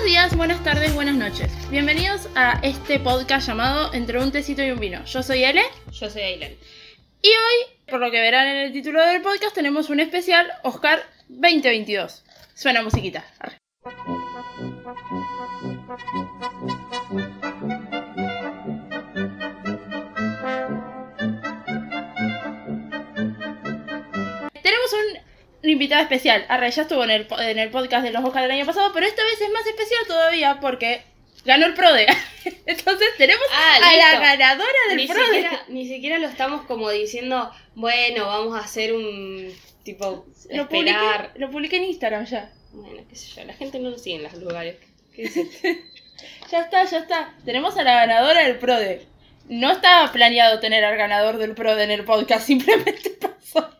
Buenos días, buenas tardes, buenas noches. Bienvenidos a este podcast llamado Entre un tecito y un vino. Yo soy Ele Yo soy Ailen. y hoy, por lo que verán en el título del podcast, tenemos un especial Oscar 2022. Suena musiquita. Arre. Un, invitado especial. Arre, ya estuvo en el, en el podcast de los Oscars del año pasado, pero esta vez es más especial todavía porque ganó el PRODE. Entonces tenemos Ah, a la ganadora del Ni PRODE. siquiera, ni siquiera lo estamos como diciendo, bueno, vamos a hacer un tipo Lo publiqué, esperar. lo publiqué en Instagram ya. Bueno, qué sé yo, la gente no lo sigue en los lugares. Ya está, ya está. Tenemos a la ganadora del PRODE. No estaba planeado tener al ganador del PRODE en el podcast, simplemente pasó.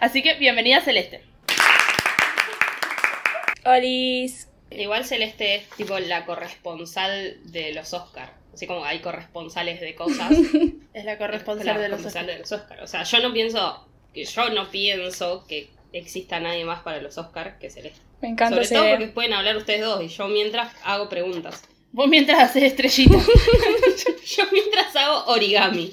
Así que bienvenida Celeste. Olis. Igual Celeste es tipo la corresponsal de los Oscar. Así como hay corresponsales de cosas. Es la corresponsal la de los corresponsal Oscars. de los Oscar. O sea, yo no pienso, que yo no pienso que exista nadie más para los Oscar que Celeste. Me encanta Sobre todo porque pueden hablar ustedes dos y yo mientras hago preguntas. Vos mientras haces estrellita. Yo mientras hago origami.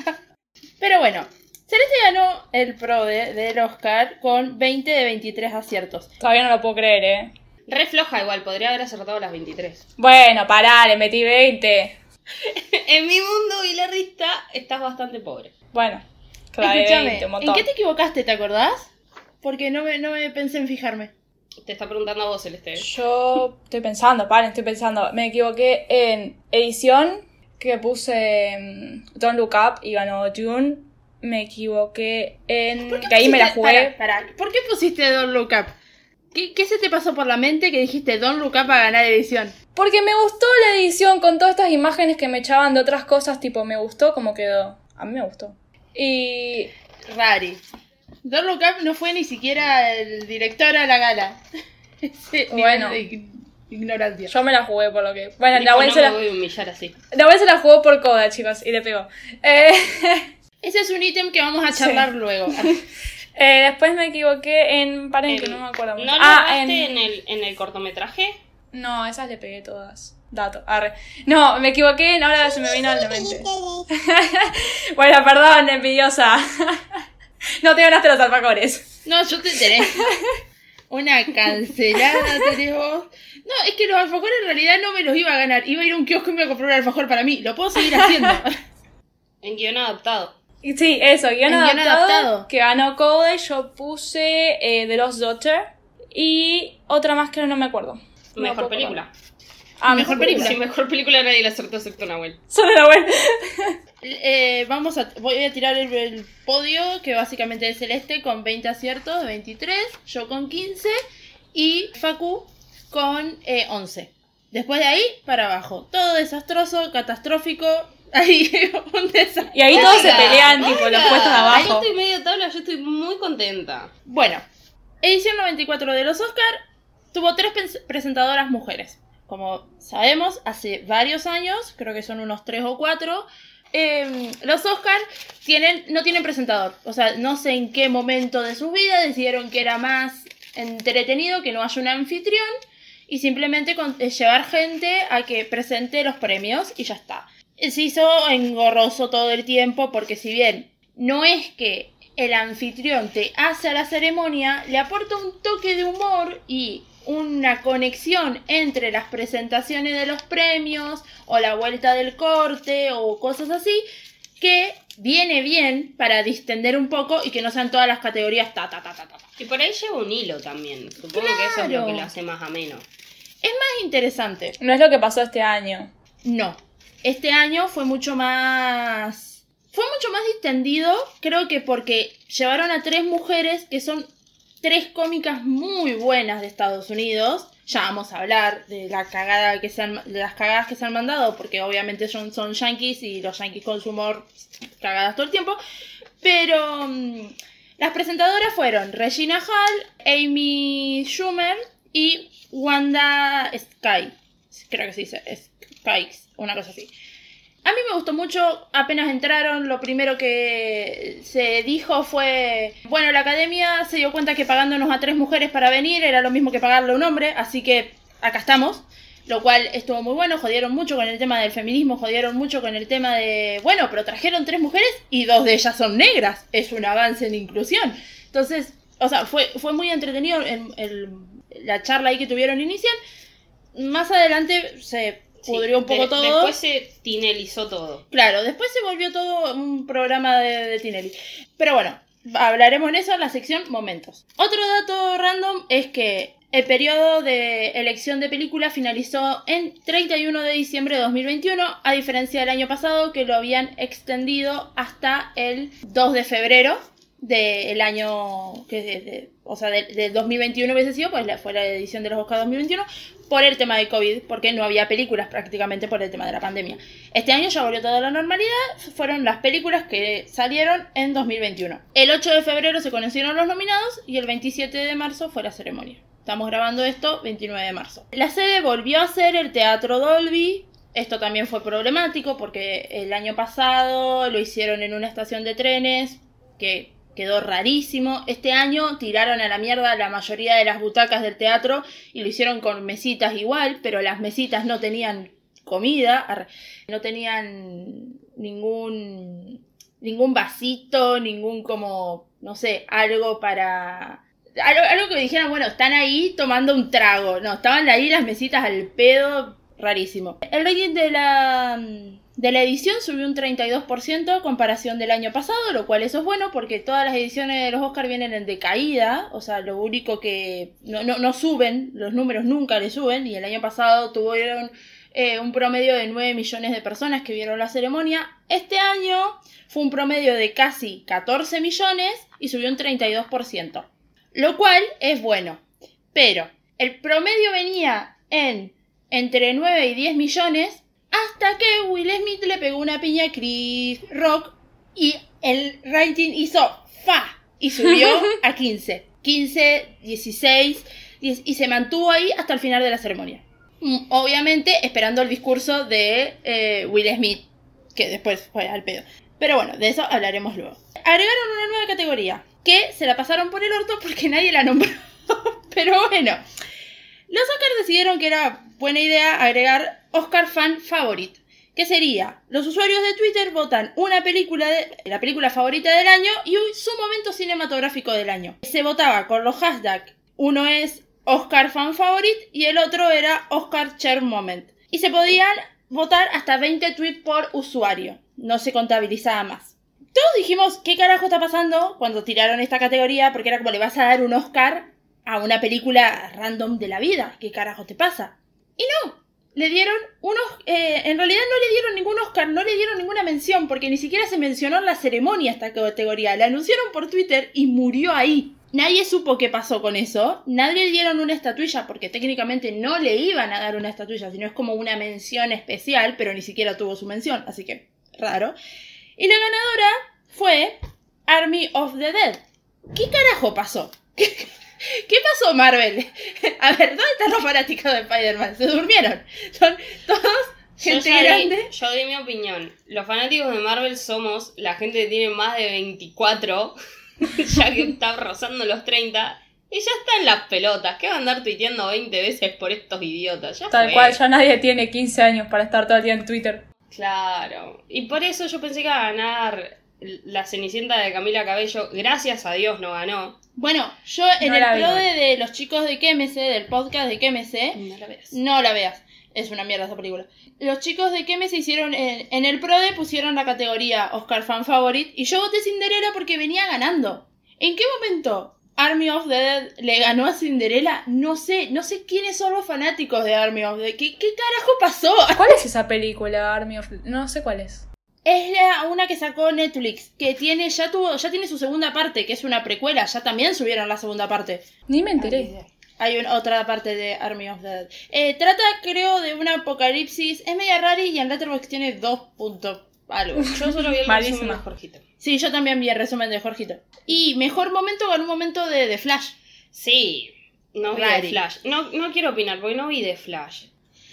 Pero bueno, Celeste ganó el PRODE del Oscar con 20 de 23 aciertos. Todavía no lo puedo creer, ¿eh? Re floja igual, podría haber acertado las 23. Bueno, pará, le metí 20. En mi mundo bilarrista estás bastante pobre. Bueno, clave Escúchame, 20, un ¿en qué te equivocaste, te acordás? Porque no me, no me pensé en fijarme. Te está preguntando a vos, Celeste. Yo estoy pensando, paren, estoy pensando. Me equivoqué en edición, que puse mm, Don't Look Up y ganó June. Me equivoqué en... ¿Por qué Que ahí me la pusiste- jugué. pará, pará. ¿Por qué pusiste Don't Look Up? ¿Qué, ¿Qué se te pasó por la mente que dijiste Don't Look Up a ganar edición? Porque me gustó la edición con todas estas imágenes que me echaban de otras cosas, tipo, me gustó como quedó. A mí me gustó. Y Rari. Don't Look Up no fue ni siquiera el director a la gala. Bueno. ignorancia. yo me la jugué por lo que... Bueno, Dijo, Nahuel no se me la... voy a humillar así. Nahuel se la jugó por coda, chicos, y le pegó. Eh, Ese es un ítem que vamos a charlar luego. eh, después me equivoqué en... Paren que no me acuerdo mucho. ¿No lo ah, en... en... el, en el cortometraje? No, esas le pegué todas. Dato, arre. No, me equivoqué en... Ahora se me vino a la mente. bueno, perdón, envidiosa. no te ganaste los alfajores. No, yo te tenés. Una cancelada tenés vos. No, es que los alfajores en realidad no me los iba a ganar. Iba a ir a un kiosco y me iba a comprar un alfajor para mí. Lo puedo seguir haciendo. En guion adaptado. Sí, eso, guion adaptado, adaptado. que ganó Code, yo puse eh, The Lost Daughter y otra más que no me acuerdo. No Mejor película. Ah, Mejor mejor película. película. Sí, mejor película nadie la acertó excepto Nahuel. Solo la buena. Eh, vamos a, voy a tirar el, el podio, que básicamente es Celeste con 20 aciertos, 23, yo con 15 y Facu con eh, 11. Después de ahí, para abajo. Todo desastroso, catastrófico. Ahí, un desastre. Y ahí todos se Oiga, pelean, tipo, los puestos de Yo abajo. estoy medio tabla, yo estoy muy contenta. Bueno, edición 94 de los Oscar tuvo tres presentadoras mujeres. Como sabemos, hace varios años, creo que son unos tres o cuatro, eh, los Oscar tienen, no tienen presentador. O sea, no sé en qué momento de su vida decidieron que era más entretenido que no haya un anfitrión y simplemente con- eh, llevar gente a que presente los premios y ya está. Se hizo engorroso todo el tiempo porque si bien no es que el anfitrión te hace a la ceremonia, le aporta un toque de humor y una conexión entre las presentaciones de los premios o la vuelta del corte o cosas así que viene bien para distender un poco y que no sean todas las categorías ta ta ta ta ta. Y por ahí lleva un hilo también. Supongo que eso es lo que lo hace más ameno. Es más interesante. No es lo que pasó este año. No. Este año fue mucho más. Fue mucho más distendido. Creo que porque llevaron a tres mujeres que son tres cómicas muy buenas de Estados Unidos. Ya vamos a hablar de la cagada que se han- de las cagadas que se han mandado, porque obviamente son, son yankees y los yankees con su humor cagadas todo el tiempo. Pero mm, las presentadoras fueron Regina Hall, Amy Schumer y Wanda Sky. Creo que se dice Skykes, una cosa así. A mí me gustó mucho, apenas entraron, lo primero que se dijo fue, bueno, la academia se dio cuenta que pagándonos a tres mujeres para venir era lo mismo que pagarle a un hombre, así que acá estamos. Lo cual estuvo muy bueno, jodieron mucho con el tema del feminismo, jodieron mucho con el tema de, bueno, pero trajeron tres mujeres y dos de ellas son negras. Es un avance en inclusión. Entonces, o sea, fue, fue muy entretenido la charla ahí que tuvieron inicial. Más adelante se Sí, pudrió un poco de- todo. Después se tinelizó todo. Claro, después se volvió todo un programa de, de Tinelli. Pero bueno, hablaremos en eso en la sección momentos. Otro dato random es que el periodo de elección de película finalizó en 31 de diciembre de 2021, a diferencia del año pasado que lo habían extendido hasta el 2 de febrero del año que de- de- o sea del del 2021 hubiese sido pues la, fue la edición de los Oscars 2021 por el tema de COVID porque no había películas prácticamente por el tema de la pandemia. Este año ya volvió toda la normalidad fueron las películas que salieron en 2021 el 8 de febrero se conocieron los nominados y el 27 de marzo fue la ceremonia. Estamos grabando esto 29 de marzo. La sede volvió a ser el Teatro Dolby. Esto también fue problemático porque el año pasado lo hicieron en una estación de trenes que quedó rarísimo. Este año tiraron a la mierda la mayoría de las butacas del teatro y lo hicieron con mesitas igual, pero las mesitas no tenían comida, no tenían ningún ningún vasito, ningún como, no sé, algo para algo, algo que dijeran, bueno, están ahí tomando un trago. No, estaban ahí las mesitas al pedo, rarísimo. El rating de la de la edición subió un 32% a comparación del año pasado, lo cual eso es bueno porque todas las ediciones de los Oscars vienen en decaída, o sea, lo único que no, no, no suben, los números nunca le suben, y el año pasado tuvieron eh, un promedio de 9 millones de personas que vieron la ceremonia. Este año fue un promedio de casi 14 millones y subió un 32%, lo cual es bueno, pero el promedio venía en entre 9 y 10 millones hasta que Will Smith le pegó una piña a Chris Rock y el rating hizo fa y subió a 15. 15, 16 10 y se mantuvo ahí hasta el final de la ceremonia. Mm, Obviamente esperando el discurso de eh, Will Smith, que después fue al pedo. Pero bueno, de eso hablaremos luego. Agregaron una nueva categoría, que se la pasaron por el orto porque nadie la nombró. Pero bueno, los Oscars decidieron que era buena idea agregar Oscar Fan Favorite, que sería, los usuarios de Twitter votan una película de la película favorita del año y su momento cinematográfico del año. Se votaba con los hashtags, uno es Oscar Fan Favorite y el otro era Oscar Share Moment. Y se podían votar hasta 20 tweets por usuario, no se contabilizaba más. Todos dijimos, ¿qué carajo está pasando cuando tiraron esta categoría? Porque era como le vas a dar un Oscar a una película random de la vida. ¿Qué carajo te pasa? Y no, le dieron unos... eh, en realidad no le dieron ningún Oscar, no le dieron ninguna mención, porque ni siquiera se mencionó en la ceremonia esta categoría. La anunciaron por Twitter y murió ahí. Nadie supo qué pasó con eso. Nadie le dieron una estatuilla, porque técnicamente no le iban a dar una estatuilla, sino es como una mención especial, pero ni siquiera tuvo su mención, así que raro. Y la ganadora fue Army of the Dead. ¿Qué carajo pasó? ¿Qué, pasó, Marvel? A ver, ¿dónde están los fanáticos de Spider-Man? ¿Se durmieron? Son todos Yo gente di- grande. yo di mi opinión. Los fanáticos de Marvel somos la gente que tiene más de 24, ya que está rozando los 30, y ya está en las pelotas. ¿Qué va a andar tuiteando 20 veces por estos idiotas? Ya Tal fue. cual, ya nadie tiene 15 años para estar todo el día en Twitter. Claro. Y por eso yo pensé que iba a ganar la Cenicienta de Camila Cabello. Gracias a Dios no ganó. Bueno, yo en No el pro de, los chicos de KMC, del podcast de KMC, No la veas. no la veas. Es una mierda esa película. Los chicos de KMC hicieron en, en el pro de pusieron la categoría Oscar Fan Favorite y yo voté Cinderella porque venía ganando. ¿En qué momento Army of the Dead le ganó a Cinderella? No sé, no sé quiénes son los fanáticos de Army of the Dead. ¿Qué, qué carajo pasó? ¿Cuál es esa película, Army of... No sé cuál es. Es la, una que sacó Netflix, que tiene, ya tuvo, ya tiene su segunda parte, que es una precuela, ya también subieron la segunda parte. Ni me enteré. Hay un- otra parte de Army of the Dead. Eh, trata, creo, de un apocalipsis. Es media rara y en Letterboxd tiene dos puntos algo. Yo solo vi el Malísima. resumen de Jorgito. Sí, yo también vi el resumen de Jorgito. Y mejor momento con un momento de, de Flash. Sí, no vi Rari. de Flash. No, no quiero opinar porque no vi de Flash.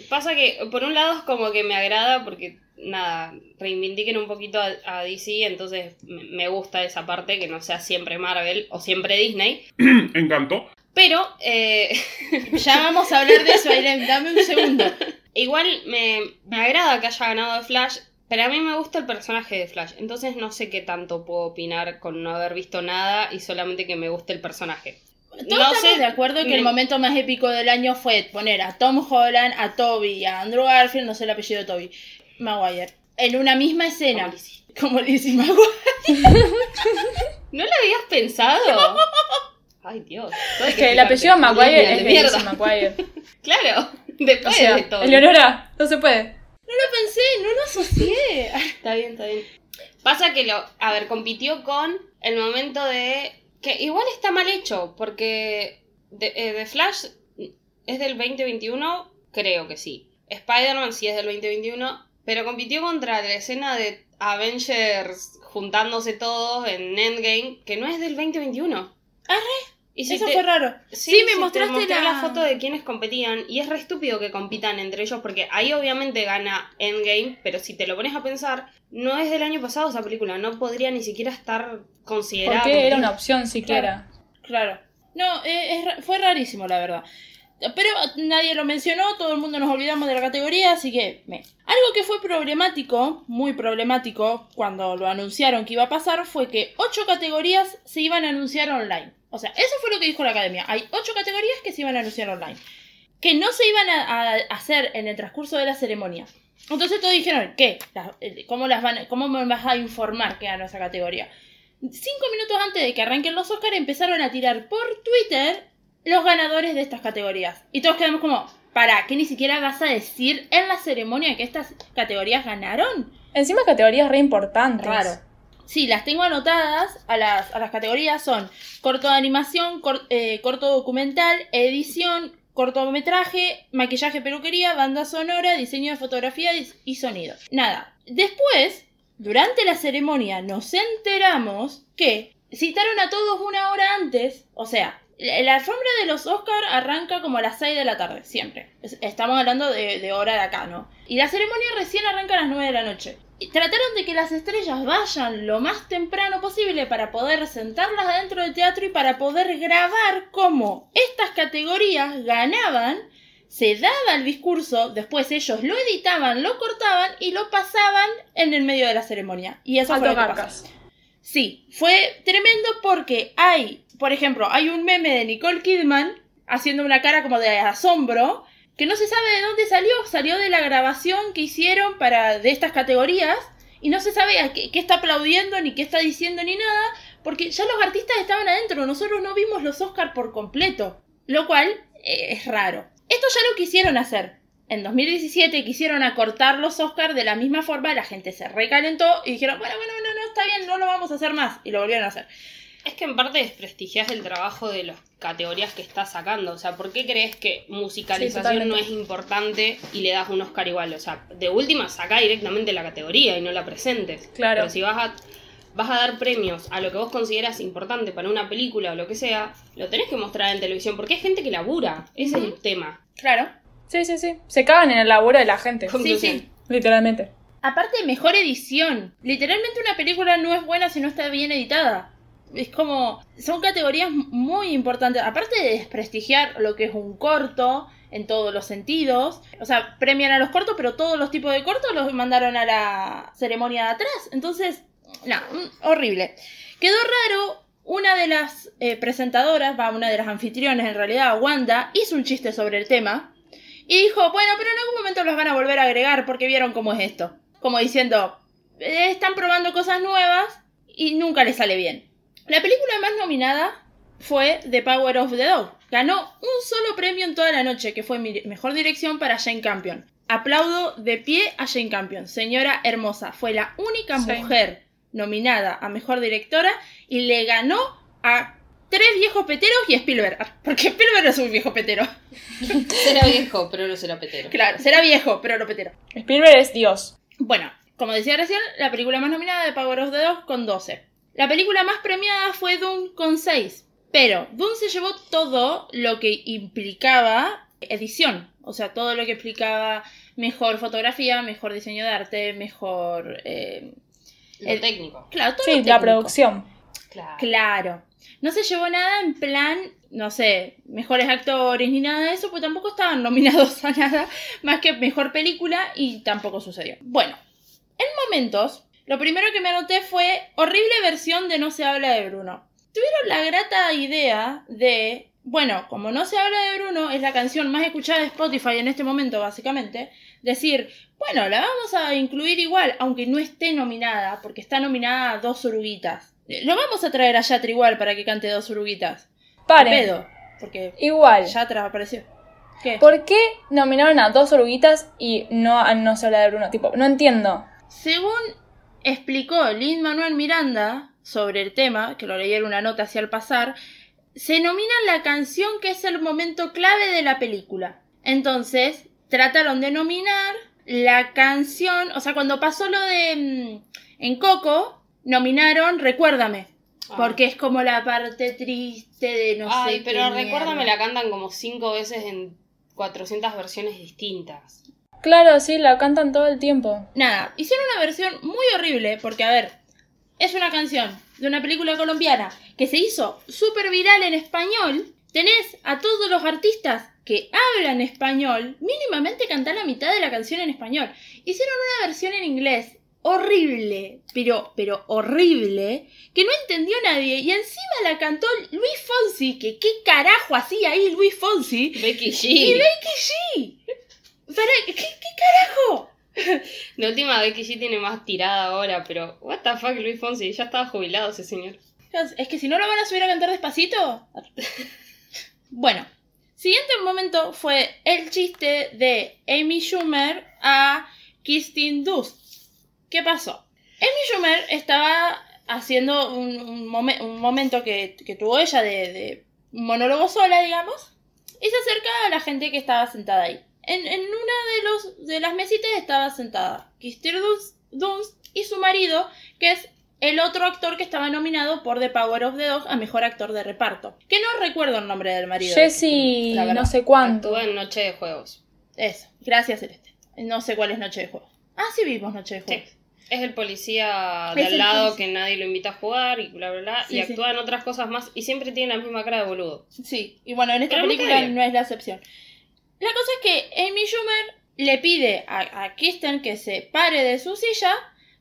Pasa que, por un lado, es como que me agrada porque, nada, reivindiquen un poquito a, a DC, entonces me gusta esa parte que no sea siempre Marvel o siempre Disney. Encanto. Pero, eh, Ya vamos a hablar de eso, Aileen, dame un segundo. igual me, me agrada que haya ganado Flash, pero a mí me gusta el personaje de Flash. Entonces no sé qué tanto puedo opinar con no haber visto nada y solamente que me guste el personaje. Todos No estamos sé, de acuerdo que el me- momento más épico del año fue poner a Tom Holland, a Toby y a Andrew Garfield, no sé el apellido de Toby, Maguire, en una misma escena. Como Lizzie. Como Lizzie Maguire. ¿No lo habías pensado? Ay, Dios. Es que el apellido Maguire es de mierda. Maguire. Claro, O después sea, de todo. Eleonora, no se puede. No lo pensé, no lo asocié. Está bien, está bien. Pasa que lo, a ver, compitió con el momento de que igual está mal hecho, porque de, eh, de Flash es del 2021, creo que sí. Spider-Man sí es del 2021, pero compitió contra la escena de Avengers juntándose todos en Endgame, que no es del 2021. Arre, Y si Eso te- fue raro. Sí, Sí, me mostraste la... la foto de quienes competían y es re estúpido que compitan entre ellos porque ahí obviamente gana Endgame, pero si te lo pones a pensar, no es del año pasado esa película, no podría ni siquiera estar considerada. Porque era una opción siquiera. Claro. No, eh, es ra- fue rarísimo, la verdad. Pero nadie lo mencionó, todo el mundo nos olvidamos de la categoría, así que... Me. Algo que fue problemático, muy problemático, cuando lo anunciaron que iba a pasar, fue que ocho categorías se iban a anunciar online. O sea, eso fue lo que dijo la academia. Hay ocho categorías que se iban a anunciar online. Que no se iban a, hacer en el transcurso de la ceremonia. Entonces todos dijeron, ¿qué? Eh, ¿Cómo, las van, ¿Cómo me vas a informar que ganó esa categoría? Cinco minutos antes de que arranquen los Oscars empezaron a tirar por Twitter los ganadores de estas categorías. Y todos quedamos como, ¿para qué ni siquiera vas a decir en la ceremonia que estas categorías ganaron? Encima categorías re importantes. Raro. Sí, las tengo anotadas a las, a las categorías son corto de animación, cor- eh, corto documental, edición, cortometraje, maquillaje, peluquería, banda sonora, diseño de fotografía y, y sonido. Nada. Después, durante la ceremonia, nos enteramos que citaron a todos una hora antes. O sea, la, alfombra de los Oscar arranca como a las 6 de la tarde, siempre. Es- Estamos hablando de, de hora de acá, ¿no? Y la ceremonia recién arranca a las 9 de la noche. Y trataron de que las estrellas vayan lo más temprano posible para poder sentarlas adentro del teatro y para poder grabar cómo estas categorías ganaban, se daba el discurso, después ellos lo editaban, lo cortaban y lo pasaban en el medio de la ceremonia. Y eso fue lo que pasó. Sí, fue tremendo porque hay, por ejemplo, hay un meme de Nicole Kidman haciendo una cara como de asombro que no se sabe de dónde salió, salió de la grabación que hicieron para de estas categorías y no se sabe a qué, está aplaudiendo ni qué está diciendo ni nada porque ya los artistas estaban adentro, nosotros no vimos los Oscar por completo, lo cual eh, es raro. Esto ya lo quisieron hacer. En 2017 quisieron acortar los Oscars de la misma forma, la gente se recalentó y dijeron, bueno, bueno, no, no, está bien, no lo vamos a hacer más. Y lo volvieron a hacer. Es que en parte desprestigias el trabajo de las categorías que estás sacando. O sea, ¿por qué crees que musicalización Sí, no es importante y le das un Oscar igual? O sea, de última saca directamente la categoría y no la presentes. Claro. Pero si vas a, vas a dar premios a lo que vos consideras importante para una película o lo que sea, lo tenés que mostrar en televisión porque hay gente que labura. Ese es el tema. Claro. Sí, sí, sí. Se cagan en el laburo de la gente. Sí, sí. Literalmente. Aparte, mejor edición. Literalmente una película no es buena si no está bien editada. Es como, son categorías muy importantes. Aparte de desprestigiar lo que es un corto en todos los sentidos. O sea, premian a los cortos, pero todos los tipos de cortos los mandaron a la ceremonia de atrás. Entonces, no, horrible. Quedó raro. Una de las eh, presentadoras, va, una de las anfitriones en realidad, Wanda, hizo un chiste sobre el tema. Y dijo, bueno, pero en algún momento los van a volver a agregar porque vieron cómo es esto. Como diciendo, "Eh, están probando cosas nuevas y nunca les sale bien. La película más nominada fue The Power of the Dog. Ganó un solo premio en toda la noche, que fue mi- mejor dirección para Jane Campion. Aplaudo de pie a Jane Campion, señora hermosa. Fue la única Sí. mujer nominada a mejor directora y le ganó a tres viejos peteros y a Spielberg. Porque Spielberg es un viejo petero. Será viejo, pero no será petero. Claro, será viejo, pero no petero. Spielberg es Dios. Bueno, como decía recién, la película más nominada de Power of the Dog con 12. La película más premiada fue Dune con 6. Pero Dune se llevó todo lo que implicaba edición. O sea, todo lo que implicaba mejor fotografía, mejor diseño de arte, mejor... eh, Lo El- técnico. Claro, todo Sí, lo la técnico. producción. Claro. Claro. no se llevó nada en plan, no sé, mejores actores ni nada de eso, pues tampoco estaban nominados a nada más que mejor película y tampoco sucedió. Bueno, en momentos, lo primero que me anoté fue horrible versión de No se habla de Bruno. Tuvieron la grata idea de, bueno, como No se habla de Bruno es la canción más escuchada de Spotify en este momento, básicamente, decir, bueno, la vamos a incluir igual, aunque no esté nominada, porque está nominada a dos oruguitas. Lo vamos a traer a Yatra igual para que cante dos oruguitas. Paren. Pedo, porque Igual. Yatra apareció. ¿Qué? ¿Por qué nominaron a dos oruguitas y no a No se habla de Bruno? Tipo, no entiendo. Según explicó Lin Manuel Miranda sobre el tema, que lo leí en una nota hacia el pasar, se nomina la canción que es el momento clave de la película. Entonces, trataron de nominar la canción, o sea, cuando pasó lo de mm, en Coco, nominaron Recuérdame, Ah. porque es como la parte triste de no Ay, sé pero qué recuérdame, mierda. la cantan como cinco veces en 400 versiones distintas. Claro, sí, la cantan todo el tiempo. Nada, hicieron una versión muy horrible porque, a ver, es una canción de una película colombiana que se hizo súper viral en español. Tenés a todos los artistas que hablan español, mínimamente cantar la mitad de la canción en español. Hicieron una versión en inglés horrible, pero, pero horrible, que no entendió nadie y encima la cantó Luis Fonsi, que qué carajo hacía ahí Luis Fonsi. Becky Y G. Becky G. Para, ¿qué, ¿Qué carajo? De última, Becky G tiene más tirada ahora, pero what the fuck, Luis Fonsi, ya estaba jubilado ese señor. Es que si no lo van a subir a cantar despacito. bueno, siguiente momento fue el chiste de Amy Schumer a Kirsten Dunst. ¿Qué pasó? Amy Schumer estaba haciendo un, un momen- un momento que, que tuvo ella de, de monólogo sola, digamos, y se acerca a la gente que estaba sentada ahí. En, en una de, los, de las mesitas estaba sentada Kirsten Dunst, Dunst y su marido, que es el otro actor que estaba nominado por The Power of the Dog a mejor actor de reparto. Que no recuerdo el nombre del marido. de Jesse, Kirsten, la verdad. no sé cuánto. Actúa en Noche de Juegos. Eso, gracias Celeste. No sé cuál es Noche de Juego. Ah, sí vimos Noche de Juego. Sí. Es el policía de Es al lado policía. que nadie lo invita a jugar y bla bla bla. Sí, y sí. actúa en otras cosas más y siempre tiene la misma cara de boludo. Sí, y bueno, en esta Pero película no es la excepción. La cosa es que Amy Schumer le pide a, a Kirsten que se pare de su silla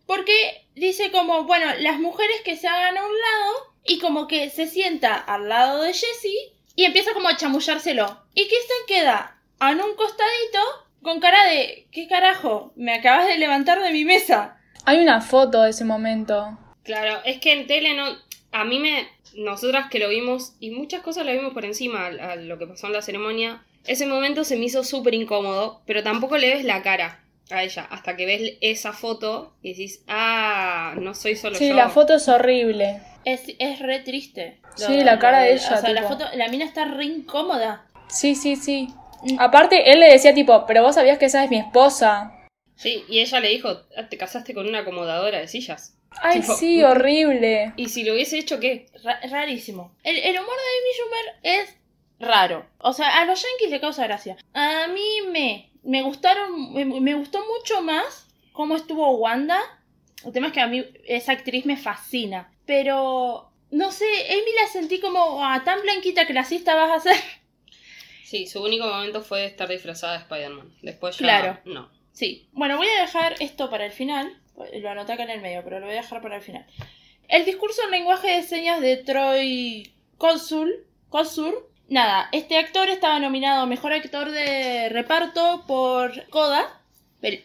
porque dice como, bueno, las mujeres que se hagan a un lado y como que se sienta al lado de Jessie y empieza como a chamullárselo. Y Kirsten queda en un costadito con cara de, ¿qué carajo? Me acabas de levantar de mi mesa. Hay una foto de ese momento. Claro, es que en tele no. A mí me. Nosotras que lo vimos, y muchas cosas lo vimos por encima a, a lo que pasó en la ceremonia, ese momento se me hizo súper incómodo, pero tampoco le ves la cara a ella, hasta que ves esa foto y decís, ah, no soy solo Sí, yo. la foto es horrible. Es, es re triste. Sí, la cara de ella, O sea, la foto, la mina está re incómoda. Sí, sí, sí. Aparte, él le decía tipo, pero vos sabías que esa es mi esposa. Sí, y ella le dijo, "Ah, te casaste con una acomodadora de sillas. Ay, Tipo, sí, horrible. Y si lo hubiese hecho, ¿qué? Ra- rarísimo. El, el humor de Amy Schumer es raro. O sea, a los yankees le causa gracia. A mí me, me gustaron, me, me gustó mucho más cómo estuvo Wanda. El tema es que a mí esa actriz me fascina. Pero, no sé, Amy la sentí como ah, tan blanquita clasista vas a ser. Sí, su único momento fue estar disfrazada de Spider-Man. Después ya Claro. no. Sí. Bueno, voy a dejar esto para el final. Lo anoté acá en el medio, pero lo voy a dejar para el final. El discurso en lenguaje de señas de Troy Kotsur. Kotsur. Nada, este actor estaba nominado a Mejor Actor de Reparto por Coda.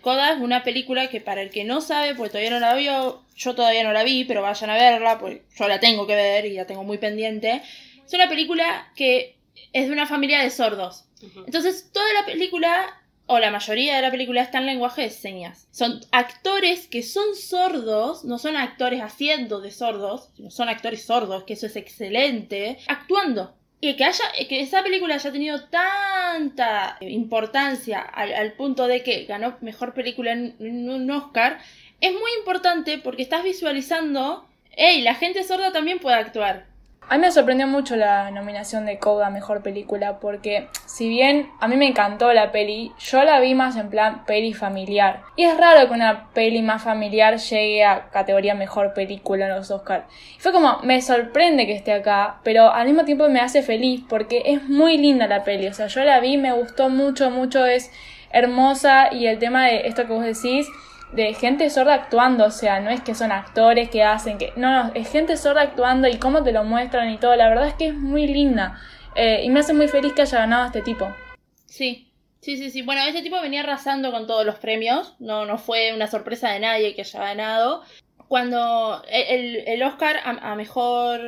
Coda es una película que para el que no sabe, pues todavía no la vio, yo todavía no la vi, pero vayan a verla, pues yo la tengo que ver y la tengo muy pendiente. Es una película que es de una familia de sordos. Entonces, toda la película, o la mayoría de la película, está en lenguaje de señas. Son actores que son sordos, no son actores haciendo de sordos, sino son actores sordos, que eso es excelente, actuando. Y que, haya, que esa película haya tenido tanta importancia al, al punto de que ganó mejor película en, en un Oscar, es muy importante porque estás visualizando, hey, la gente sorda también puede actuar. A mí me sorprendió mucho la nominación de Coda a Mejor Película porque si bien a mí me encantó la peli, yo la vi más en plan peli familiar. Y es raro que una peli más familiar llegue a categoría Mejor Película en los Oscars. Fue como, me sorprende que esté acá, pero al mismo tiempo me hace feliz porque es muy linda la peli. O sea, yo la vi, me gustó mucho, mucho, es hermosa y el tema de esto que vos decís de gente sorda actuando, o sea, no es que son actores que hacen que... No, no, es gente sorda actuando y cómo te lo muestran y todo. La verdad es que es muy linda. Eh, y me hace muy feliz que haya ganado este tipo. Sí, sí, sí, sí. Bueno, este tipo venía arrasando con todos los premios. No, no fue una sorpresa de nadie que haya ganado. Cuando el, el Oscar a, mejor...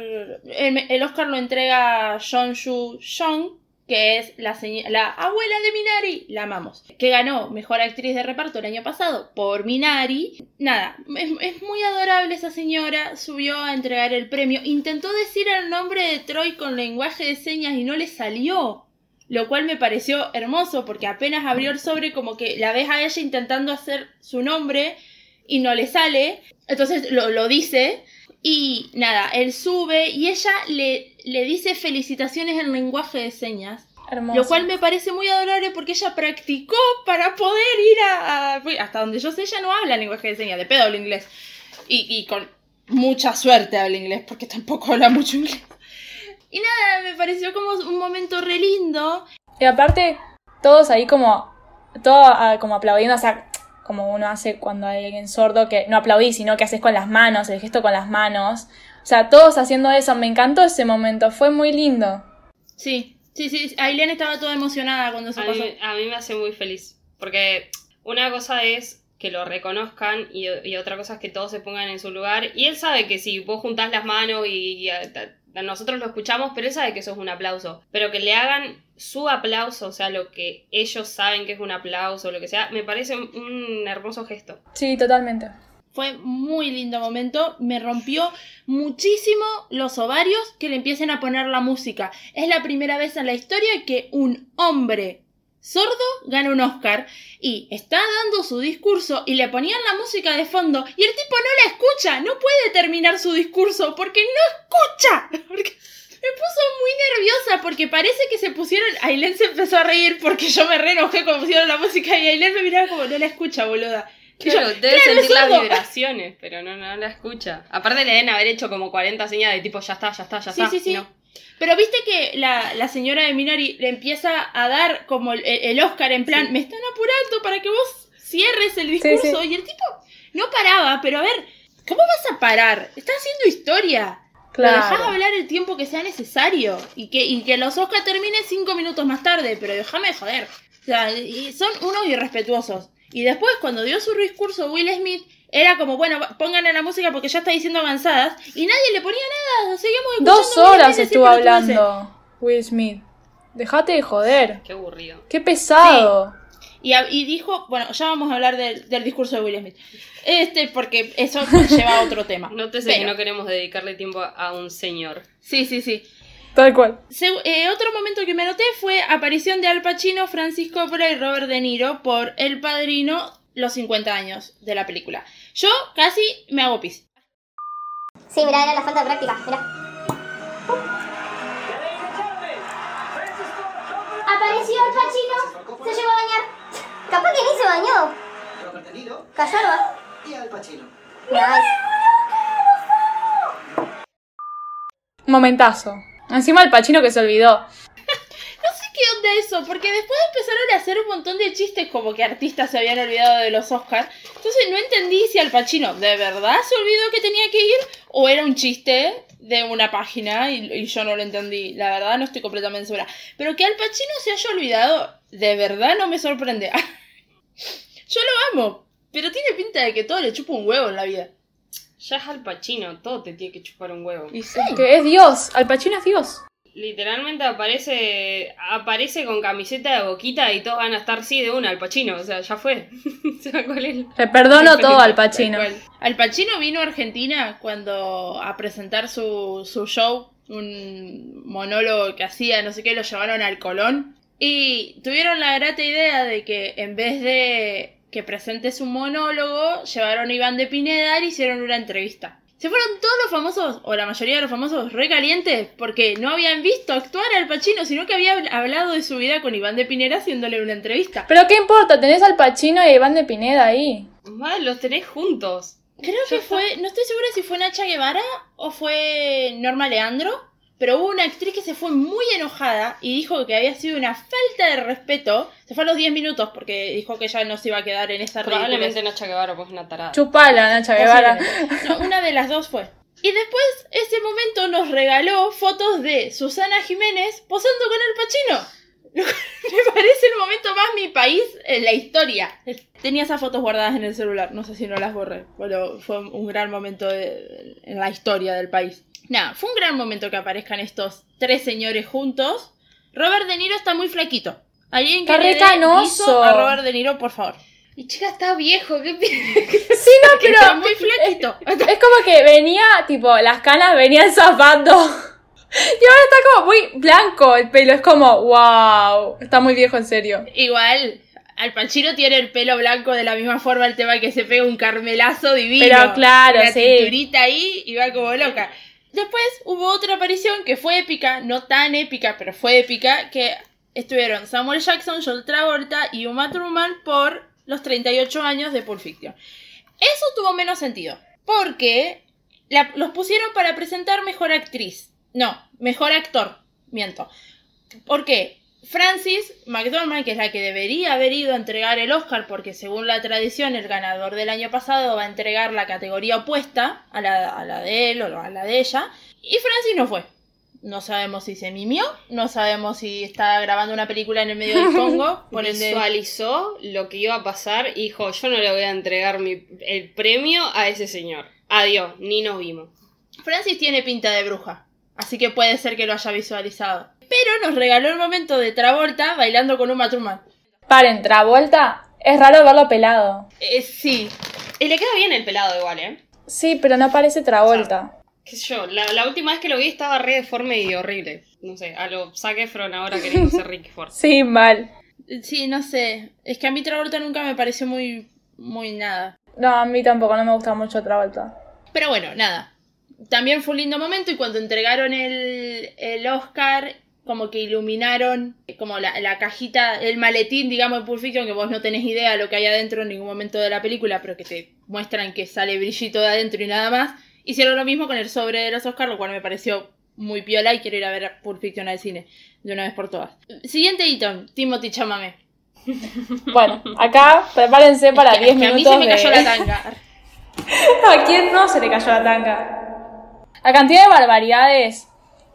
El, el, Oscar lo entrega John Shu Jong, que es la, la abuela de Minari, la amamos, que ganó Mejor Actriz de Reparto el año pasado por Minari. Nada, es, muy adorable esa señora, subió a entregar el premio, intentó decir el nombre de Troy con lenguaje de señas y no le salió. Lo cual me pareció hermoso porque apenas abrió el sobre como que la ves a ella intentando hacer su nombre y no le sale. Entonces lo, lo dice y nada, él sube y ella le, le dice felicitaciones en lenguaje de señas. Hermoso. Lo cual me parece muy adorable porque ella practicó para poder ir a, Hasta donde yo sé, ella no habla lenguaje de señas, de pedo habla inglés. Y, y con mucha suerte habla inglés porque tampoco habla mucho inglés. Y nada, me pareció como un momento re lindo. Y aparte, todos ahí como. Todo ah, como aplaudiendo, o sea, como uno hace cuando hay alguien sordo, que no aplaudís, sino que haces con las manos, el gesto con las manos. O sea, todos haciendo eso, me encantó ese momento, fue muy lindo. Sí, sí, sí, Ailén estaba toda emocionada cuando eso a pasó. Mí, a mí me hace muy feliz, porque una cosa es que lo reconozcan y, otra cosa es que todos se pongan en su lugar. Y él sabe que si vos juntás las manos y, nosotros lo escuchamos, pero él sabe que eso es un aplauso. Pero que le hagan su aplauso, o sea, lo que ellos saben que es un aplauso, o lo que sea, me parece un hermoso gesto. Sí, totalmente. Fue muy lindo momento, me rompió muchísimo los ovarios que le empiecen a poner la música. Es la primera vez en la historia que un hombre sordo gana un Oscar y está dando su discurso y le ponían la música de fondo y el tipo no la escucha, no puede terminar su discurso porque no escucha. Me puso muy nerviosa porque parece que se pusieron. Aileen se empezó a reír porque yo me re enojé cuando pusieron la música y Aileen me miraba como no la escucha, boluda. Claro, debe sentir las vibraciones, pero no, no la escucha. Aparte le deben haber hecho como 40 señas de tipo ya está, ya está, ya está. Sí, sí, sí. Pero viste que la, la, señora de Minari le empieza a dar como el, Oscar en plan, me están apurando para que vos cierres el discurso. Y el tipo no paraba, pero a ver, ¿cómo vas a parar? Está haciendo historia. Claro. Lo dejás hablar el tiempo que sea necesario. Y que, y que los Oscar terminen cinco minutos más tarde, pero déjame joder. O sea, y son unos irrespetuosos. Y después, cuando dio su discurso Will Smith, era como, bueno, pónganle la música porque ya está diciendo avanzadas. Y nadie le ponía nada. Seguimos Dos horas estuvo hablando Will Smith. Dejate de joder. Qué aburrido. Qué pesado. Y, y, dijo, bueno, ya vamos a hablar del discurso de Will Smith. Este, porque eso lleva a otro tema. No te sé que no queremos dedicarle tiempo a un señor. Sí, sí, sí. Tal cual. Eh, otro momento que me noté fue aparición de Al Pacino, Francisco Coppola y Robert De Niro por El Padrino, los 50 años de la película. Yo casi me hago pis. Sí, mira, era la falta de práctica, mira. Apareció Al Pacino, se llevó a bañar. Capaz que ni se bañó. Robert De Niro. Y Al Pacino. Momentazo. Encima el Pachino que se olvidó. no sé qué onda eso, porque después empezaron a hacer un montón de chistes como que artistas se habían olvidado de los Oscars. Entonces no entendí si Al Pacino de verdad se olvidó que tenía que ir o era un chiste de una página y, yo no lo entendí. La verdad no estoy completamente segura. Pero que Al Pacino se haya olvidado, de verdad no me sorprende. yo lo amo, pero tiene pinta de que todo le chupa un huevo en la vida. Ya es Al Pacino, todo te tiene que chupar un huevo. Y Que es Dios, Al Pacino es Dios. Literalmente aparece aparece con camiseta de boquita y todos van a estar sí de una Al Pacino, o sea, ya fue. Le perdono todo al Pacino. Al Pacino vino a Argentina cuando a presentar su, su show, un monólogo que hacía, no sé qué, lo llevaron al Colón. Y tuvieron la grata idea de que en vez de que presente su monólogo, llevaron a Iván de Pineda y hicieron una entrevista. Se fueron todos los famosos, o la mayoría de los famosos, recalientes, porque no habían visto actuar al Pacino, sino que había hablado de su vida con Iván de Pineda haciéndole una entrevista. Pero qué importa, tenés al Pacino y a Iván de Pineda ahí. Mal, los tenés juntos. Creo que fue, no estoy segura si fue Nacha Guevara o fue Norma Leandro, pero hubo una actriz que se fue muy enojada y dijo que había sido una falta de respeto. Se fue a los 10 minutos porque dijo que ella no se iba a quedar en esa Probablemente Nacha Guevara, pues una tarada. Chupala, Nacha Guevara. No, una de las dos fue. Y después, ese momento nos regaló fotos de Susana Jiménez posando con el Pachino. Me parece el momento más mi país en la historia. Tenía esas fotos guardadas en el celular, no sé si no las borré, pero fue un gran momento de- en la historia del país. Nada, fue un gran momento que aparezcan estos tres señores juntos. Robert De Niro está muy flaquito. Alguien que Está le a Robert De Niro, por favor. Y chica, está viejo, qué Sí, no, pero Está muy flaquito. es como que venía, tipo, las canas venían zafando. Y ahora está como muy blanco el pelo, es como, wow, está muy viejo en serio. Igual, Al Pacino tiene el pelo blanco de la misma forma el tema que se pega un carmelazo divino. Pero claro, Una sí. cinturita ahí y va como loca. Después hubo otra aparición que fue épica, no tan épica, pero fue épica, que estuvieron Samuel Jackson, Joel Travolta y Uma Thurman por los 38 años de Pulp Fiction. Eso tuvo menos sentido, porque los pusieron para presentar mejor actriz. No, mejor actor, miento. ¿Por qué? Francis McDormand, que es la que debería haber ido a entregar el Oscar, porque según la tradición el ganador del año pasado va a entregar la categoría opuesta a la, a la de él o a la de ella, y Francis no fue. No sabemos si se mimió, no sabemos si está grabando una película en el medio del Congo, por. Visualizó lo que iba a pasar y dijo, yo no le voy a entregar mi, el premio a ese señor. Adiós, ni nos vimos. Francis tiene pinta de bruja, así que puede ser que lo haya visualizado. Pero nos regaló el momento de Travolta bailando con Uma Thurman. Paren, Travolta, es raro verlo pelado. Eh, sí, Y le queda bien el pelado igual, ¿eh? Sí, pero no parece Travolta. Qué sé yo, la, la última vez que lo vi estaba re deforme y horrible. No sé, a lo Zac Efron ahora queriendo ser Ricky Ford. Sí, mal. sí, no sé. Es que a mí Travolta nunca me pareció muy, muy nada. No, a mí tampoco, no me gusta mucho Travolta. Pero bueno, nada. También fue un lindo momento y cuando entregaron el, el Oscar, como que iluminaron como la, la cajita, el maletín, digamos, de Pulp Fiction, que vos no tenés idea lo que hay adentro en ningún momento de la película, pero que te muestran que sale brillito de adentro y nada más. Hicieron lo mismo con el sobre de los Oscars, lo cual me pareció muy piola y quiero ir a ver Pulp Fiction al cine de una vez por todas. Siguiente hito, Timothy Chamamé. Bueno, acá prepárense para Es que- 10 es que a mí minutos se me de- cayó la tanga. ¿A quién no se le cayó la tanga? La cantidad de barbaridades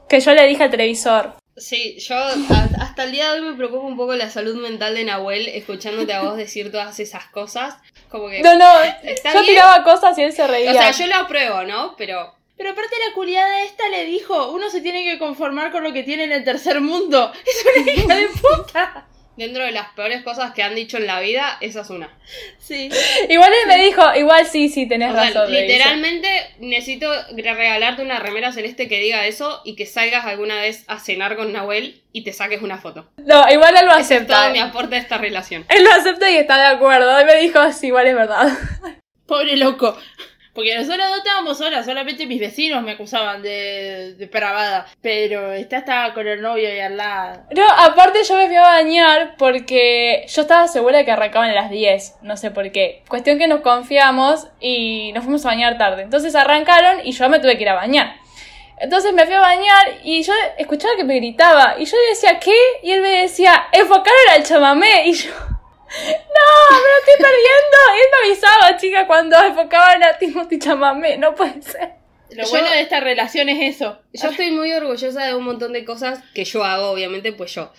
que yo le dije al televisor. Sí, yo hasta el día de hoy me preocupa un poco la salud mental de Nahuel escuchándote a vos decir todas esas cosas. Como que... No, no, yo bien. tiraba cosas y él se reía. O sea, yo lo apruebo, ¿no? Pero Pero aparte la culiada esta le dijo, uno se tiene que conformar con lo que tiene en el tercer mundo. Es una hija de puta. Dentro de las peores cosas que han dicho en la vida, esa es una. Sí. Igual él me dijo, igual sí, sí, tenés O sea, razón. literalmente necesito regalarte una remera celeste que diga eso y que salgas alguna vez a cenar con Nahuel y te saques una foto. No, igual él lo Ese es todo acepta. mi aporte a esta relación. Él lo acepta y está de acuerdo. Él me dijo, sí, igual es verdad. Pobre loco. Porque nosotros no estábamos solas, solamente mis vecinos me acusaban de, de pravada. Pero esta estaba con el novio y al lado. No, aparte yo me fui a bañar porque yo estaba segura de que arrancaban a las 10, no sé por qué. Cuestión que nos confiamos y nos fuimos a bañar tarde. Entonces arrancaron y yo me tuve que ir a bañar. Entonces me fui a bañar y yo escuchaba que me gritaba y yo le decía, ¿qué? Y él me decía, enfocaron al chamamé y yo... No, me lo estoy perdiendo. Él me avisaba, chica, cuando enfocaban a Timothy Chamamé. No puede ser. Lo Yo- bueno de esta relación es eso. Yo estoy muy orgullosa de un montón de cosas que yo hago, obviamente, pues yo.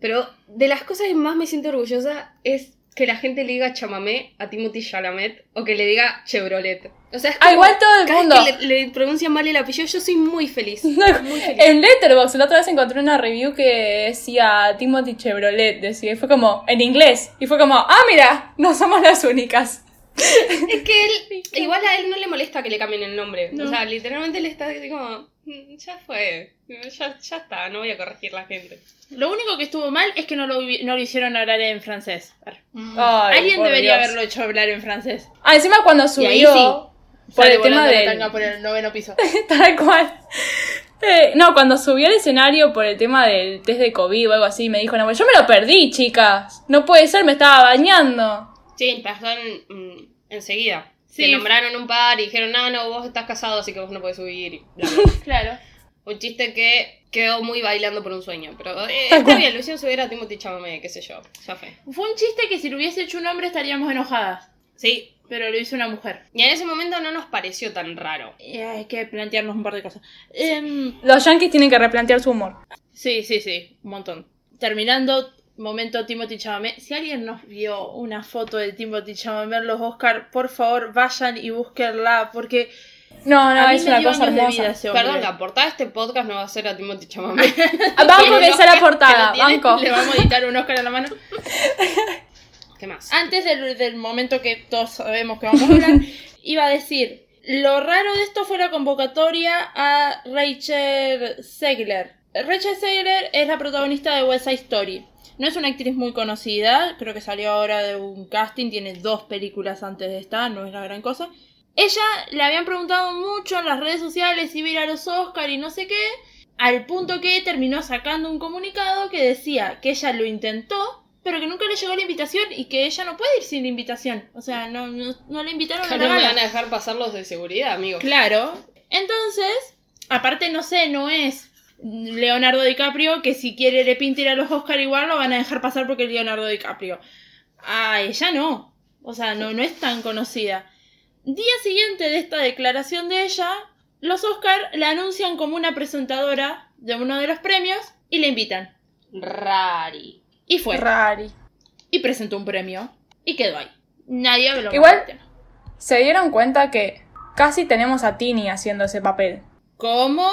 Pero de las cosas que más me siento orgullosa es que la gente le diga chamamé a Timothy Chalamet o que le diga Chevrolet. O sea, es Ah, como igual todo el cada vez mundo. que le, le pronuncian mal el apellido, yo soy muy feliz. Muy feliz. En Letterboxd la otra vez encontré una review que decía Timothy Chevrolet, decía, y fue como en inglés, y fue como, ah, mira, no somos las únicas. Es que él, igual a él no le molesta que le cambien el nombre. No. O sea, literalmente le está así como, "Mm, ya fue, ya, ya está, no voy a corregir la gente. Lo único que estuvo mal es que no lo, no lo hicieron hablar en francés. Ay, Alguien debería Dios. haberlo hecho hablar en francés. Ah, encima cuando Y ahí subió, Por el tema del- tanga por el noveno piso. Tal cual. Eh, no, cuando subió al escenario por el tema del test de COVID o algo así, me dijo, no, yo me lo perdí, chicas. No puede ser, me estaba bañando. Sí, pasó en- mm, enseguida. Sí. Se nombraron un par y dijeron, no, no, vos estás casado, así que vos no podés subir. y bla, bla. Claro. un chiste que quedó muy bailando por un sueño. Pero eh, está bien, lo hicieron subir a Timothy Chalamet, qué sé yo. Ya fue. Fue un chiste que si lo hubiese hecho un hombre estaríamos enojadas. Sí. Pero lo hizo una mujer. Y en ese momento no nos pareció tan raro. Y hay que plantearnos un par de cosas. Em, Los yankees tienen que replantear su humor. sí, sí, sí. Un montón. Terminando, momento Timothy Chalamet. Si alguien nos vio una foto de Timothy Chalamet en los Oscar, por favor vayan y búsquenla. Porque No, no, a mí es me una dio cosa hermosa. vida ese hombre. Perdón, la portada de este podcast no va a ser a Timothy Chalamet. Banco que sea la portada, banco. Le vamos a editar un Oscar a la mano. Antes del, del momento que todos sabemos que vamos a hablar, iba a decir, lo raro de esto fue la convocatoria a Rachel Zegler. Rachel Zegler es la protagonista de West Side Story. No es una actriz muy conocida, creo que salió ahora de un casting, tiene dos películas antes de esta, no es la gran cosa. Ella le habían preguntado mucho en las redes sociales si iba a ir a los Oscar y no sé qué, al punto que terminó sacando un comunicado que decía que ella lo intentó, pero que nunca le llegó la invitación y que ella no puede ir sin la invitación. O sea, no, no, no le invitaron a No la me gala. van a dejar pasar los de seguridad, amigo. Claro. Entonces, aparte, no sé, no es Leonardo DiCaprio que si quiere le pinta ir a los Oscar igual lo van a dejar pasar porque es Leonardo DiCaprio. A ella no. O sea, no, no es tan conocida. Día siguiente de esta declaración de ella, los Oscar la anuncian como una presentadora de uno de los premios y la invitan. Rari. Y fue. Rari. Y presentó un premio. Y quedó ahí. Nadie habló más Igual- del tema. Se dieron cuenta que casi tenemos a Tini haciendo ese papel. ¿Cómo?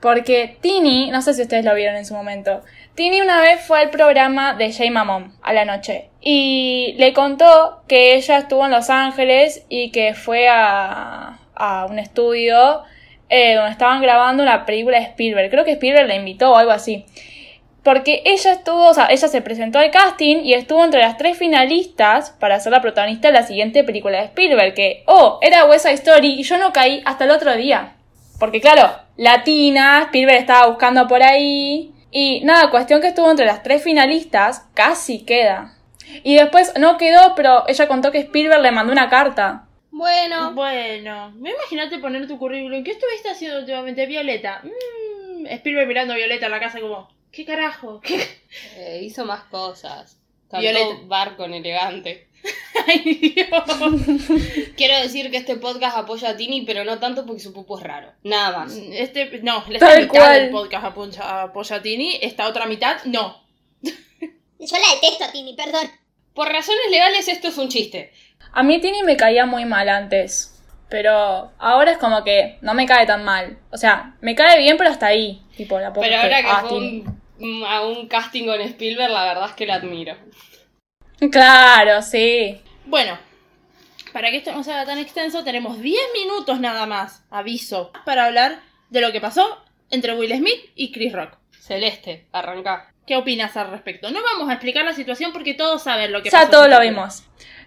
Porque Tini, no sé si ustedes lo vieron en su momento, Tini una vez fue al programa de Jay Mamón a la noche y le contó que ella estuvo en Los Ángeles y que fue a, a un estudio eh, donde estaban grabando una película de Spielberg. Creo que Spielberg la invitó o algo así. Porque ella estuvo, o sea, ella se presentó al casting y estuvo entre las tres finalistas para ser la protagonista de la siguiente película de Spielberg, que, oh, era West Side Story y yo no caí hasta el otro día. Porque claro, latina, Spielberg estaba buscando por ahí. Y nada, cuestión que estuvo entre las tres finalistas, casi queda. Y después no quedó, pero ella contó que Spielberg le mandó una carta. Bueno. Bueno, me imagínate poner tu currículum. ¿Qué estuviste haciendo últimamente, Violeta? Mm, Spielberg mirando a Violeta en la casa como, ¿qué carajo? ¿Qué? Eh, hizo más cosas. Cantó Violeta. barco en elegante. Ay, Dios. Quiero decir que este podcast apoya a Tini, pero no tanto porque su pupo es raro. Nada más. Este, no, la Tal esta mitad cual. del podcast apoya, apoya a Tini, esta otra mitad, no. Yo la detesto a Tini, perdón. Por razones legales esto es un chiste. A mí Tini me caía muy mal antes. Pero ahora es como que no me cae tan mal. O sea, me cae bien, pero hasta ahí. Tipo, la pobre Pero ahora que ah, fue Tini. un- a un casting con Spielberg, la verdad es que la admiro. Claro, sí. Bueno, para que esto no sea tan extenso, tenemos 10 minutos nada más, aviso, para hablar de lo que pasó entre Will Smith y Chris Rock. Celeste, arranca. ¿Qué opinas al respecto? No vamos a explicar la situación porque todos saben lo que Ya pasó. todos lo esta película.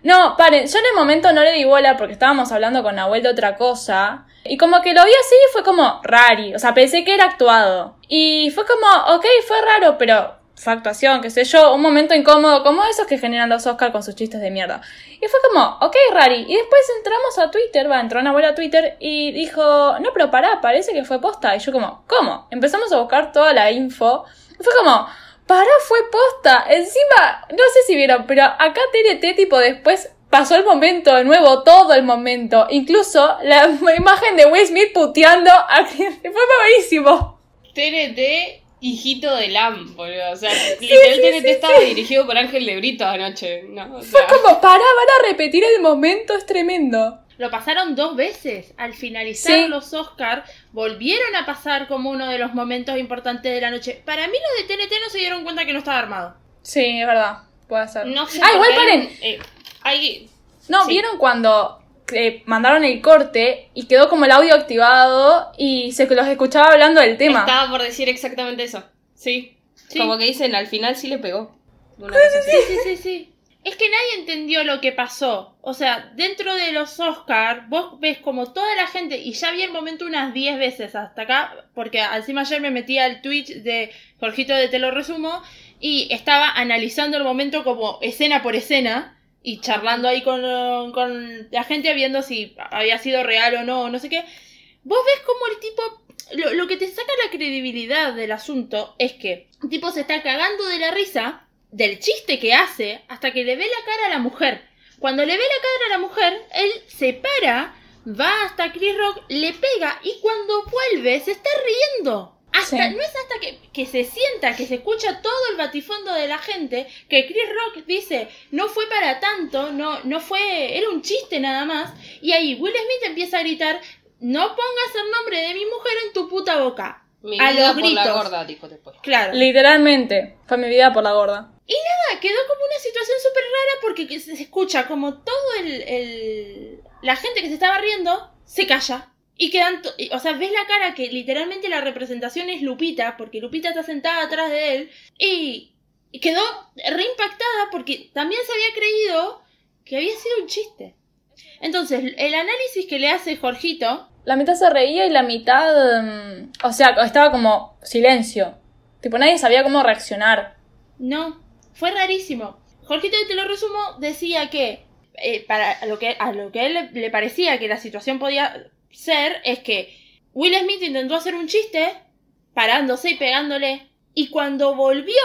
No, paren, yo en el momento no le di bola porque estábamos hablando con Nahuel de otra cosa. Y como que lo vi así fue como rari. O sea, pensé que era actuado. Y fue como, ok, fue raro, pero fue actuación, qué sé yo, un momento incómodo, como esos que generan los Oscars con sus chistes de mierda. Y fue como, ok, rari. Y después entramos a Twitter, va, entró Nahuel a Twitter y dijo, no, pero pará, parece que fue posta. Y yo como, ¿cómo? Empezamos a buscar toda la info. Y fue como, Pará, fue posta. Encima, no sé si vieron, pero acá TNT, tipo, después pasó el momento de nuevo, todo el momento. Incluso la imagen de Will Smith puteando a. Fue buenísimo. TNT, hijito de Lam, boludo. O sea, literal TNT estaba dirigido por Ángel de Brito anoche, ¿no? O Fue como, pará, van a repetir el momento, es tremendo. Lo pasaron dos veces. Al finalizar Sí. los Oscars, volvieron a pasar como uno de los momentos importantes de la noche. Para mí los de TNT no se dieron cuenta que no estaba armado. Sí, es verdad, puede ser. no sé. ah, igual paren. eh, hay- No, Sí. ¿vieron cuando eh, mandaron el corte y quedó como el audio activado y se los escuchaba hablando del tema? Estaba por decir exactamente eso. Sí. Sí. Como que dicen, al final sí le pegó. Una cosa así. Sí, sí, sí, sí. Es que nadie entendió lo que pasó. O sea, dentro de los Oscars, vos ves como toda la gente, y ya vi el momento unas 10 veces hasta acá, porque encima ayer me metí al Twitch de Jorgito de Te lo resumo, y estaba analizando el momento como escena por escena, y charlando ahí con, con la gente, viendo si había sido real o no, no sé qué. Vos ves como el tipo lo, lo, que te saca la credibilidad del asunto es que el tipo se está cagando de la risa del chiste que hace hasta que le ve la cara a la mujer. Cuando le ve la cara a la mujer, él se para, va hasta Chris Rock, le pega y cuando vuelve se está riendo. Hasta, Sí. No es hasta que, que se sienta, que se escucha todo el batifondo de la gente, que Chris Rock dice, no fue para tanto, no, no fue, era un chiste nada más. Y ahí Will Smith empieza a gritar, no pongas el nombre de mi mujer en tu puta boca. Mi a vida los por la gritos. gorda, dijo después. Claro. Literalmente, fue mi vida por la gorda. Ah, quedó como una situación súper rara porque que se escucha como todo el, el- La gente que se estaba riendo se calla. Y quedan... y- O sea, ves la cara que literalmente la representación es Lupita, porque Lupita está sentada atrás de él. Y, y quedó reimpactada porque también se había creído que había sido un chiste. Entonces, el análisis que le hace Jorgito... La mitad se reía y la mitad. mm, o sea, estaba como silencio. Tipo, nadie sabía cómo reaccionar. No, fue rarísimo. Jorgito, te lo resumo, decía que eh, para lo que a lo que a él le, le parecía que la situación podía ser es que Will Smith intentó hacer un chiste parándose y pegándole y cuando volvió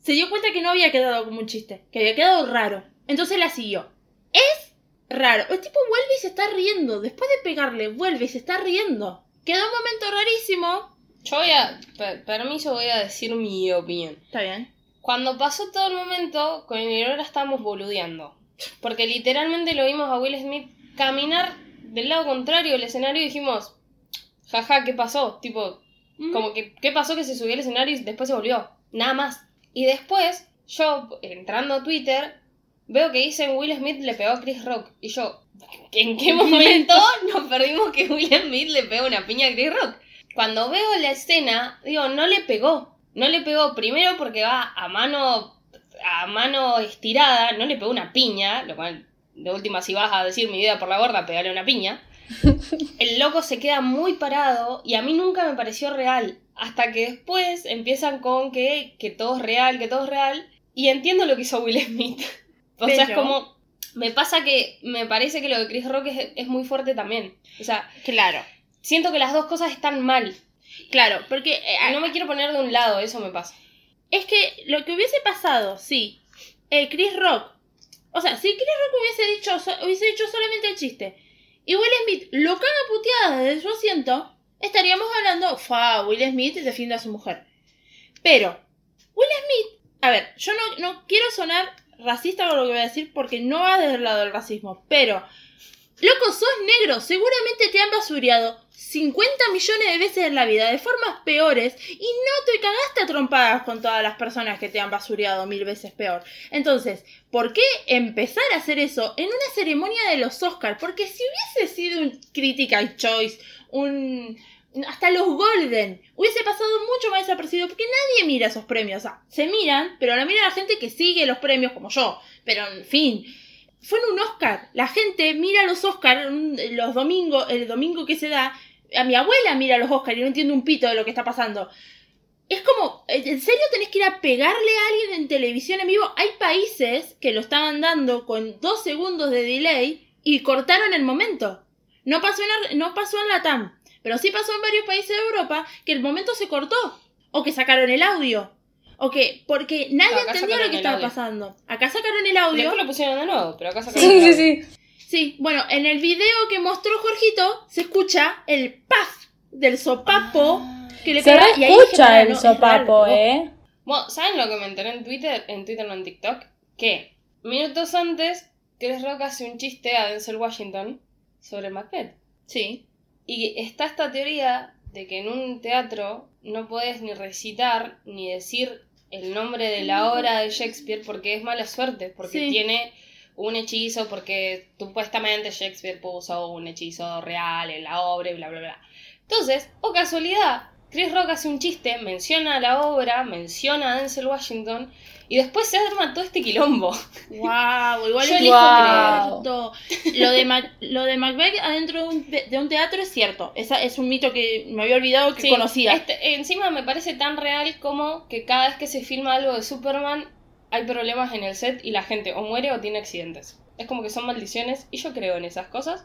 se dio cuenta que no había quedado como un chiste, que había quedado raro. Entonces la siguió. Es raro. El tipo vuelve y se está riendo. Después de pegarle, vuelve y se está riendo. Quedó un momento rarísimo. Yo voy a. per- permiso, voy a decir mi opinión. Está bien. Cuando pasó todo el momento, con el Aurora estábamos boludeando. Porque literalmente lo vimos a Will Smith caminar del lado contrario del escenario y dijimos, jaja, ¿qué pasó? Tipo, Ujú. como que, ¿qué pasó que se subió al escenario y después se volvió? Nada más. Y después, yo, entrando a Twitter, veo que dicen Will Smith le pegó a Chris Rock. Y yo, ¿en qué momento nos perdimos que Will Smith le pegó una piña a Chris Rock? Cuando veo la escena, digo, no le pegó. No le pegó primero porque va a mano a mano estirada, no le pegó una piña, lo cual de última si vas a decir mi vida por la gorda, pegale una piña. El loco se queda muy parado y a mí nunca me pareció real. Hasta que después empiezan con que, que todo es real, que todo es real. Y entiendo lo que hizo Will Smith. O sea, es como... Me pasa que me parece que lo de Chris Rock es, es muy fuerte también. O sea, Claro. siento que las dos cosas están mal. Claro, porque eh, No me quiero poner de un lado, eso me pasa. Es que lo que hubiese pasado, sí, el Chris Rock, o sea, si Chris Rock hubiese dicho, so- hubiese dicho solamente el chiste y Will Smith lo caga puteada desde su asiento, estaríamos hablando, fa, Will Smith defiende a su mujer. Pero, Will Smith, a ver, yo no, no quiero sonar racista con lo que voy a decir porque no va desde el lado del racismo, pero, loco, sos negro, seguramente te han basureado 50 millones de veces en la vida de formas peores y no te cagaste a trompadas con todas las personas que te han basureado mil veces peor. Entonces, ¿por qué empezar a hacer eso en una ceremonia de los Oscars? Porque si hubiese sido un Critical Choice, un... Hasta los Golden hubiese pasado mucho más desapercibido porque nadie mira esos premios. O sea, se miran, pero lo mira la gente que sigue los premios como yo. Pero en fin, fue en un Oscar. La gente mira los Oscars los domingos, el domingo que se da. A mi abuela mira los Oscars y no entiende un pito de lo que está pasando. Es como, ¿en serio tenés que ir a pegarle a alguien en televisión en vivo? Hay países que lo estaban dando con dos segundos de delay y cortaron el momento. No pasó en, no pasó en la TAM, pero sí pasó en varios países de Europa que el momento se cortó. O que sacaron el audio. O que, porque nadie Acá entendía sacaron lo que estaba audio. pasando. Acá sacaron el audio. Después lo pusieron de nuevo, pero acá sacaron Sí, el sí, audio. sí. Sí, bueno, en el video que mostró Jorgito se escucha el paf del sopapo que le Se pega y ahí "Pará, el no, es sopapo, raro". ¿eh? Bueno, ¿saben lo que me enteré en Twitter? En Twitter, no en TikTok. Que minutos antes, Chris Rock hace un chiste a Denzel Washington sobre Macbeth. Sí. Y está esta teoría de que en un teatro no puedes ni recitar ni decir el nombre de la obra de Shakespeare porque es mala suerte, porque Sí. tiene un hechizo, porque supuestamente Shakespeare puso un hechizo real en la obra y bla, bla, bla. Entonces, o casualidad, Chris Rock hace un chiste, menciona la obra, menciona a Denzel Washington y después se arma todo este quilombo. Wow, igual Yo cierto. Lo de, Ma- lo de Macbeth adentro de un, de un teatro es cierto. Esa es un mito que me había olvidado que Sí, conocía. este- encima me parece tan real como que cada vez que se filma algo de Superman hay problemas en el set y la gente o muere o tiene accidentes. Es como que son maldiciones y yo creo en esas cosas.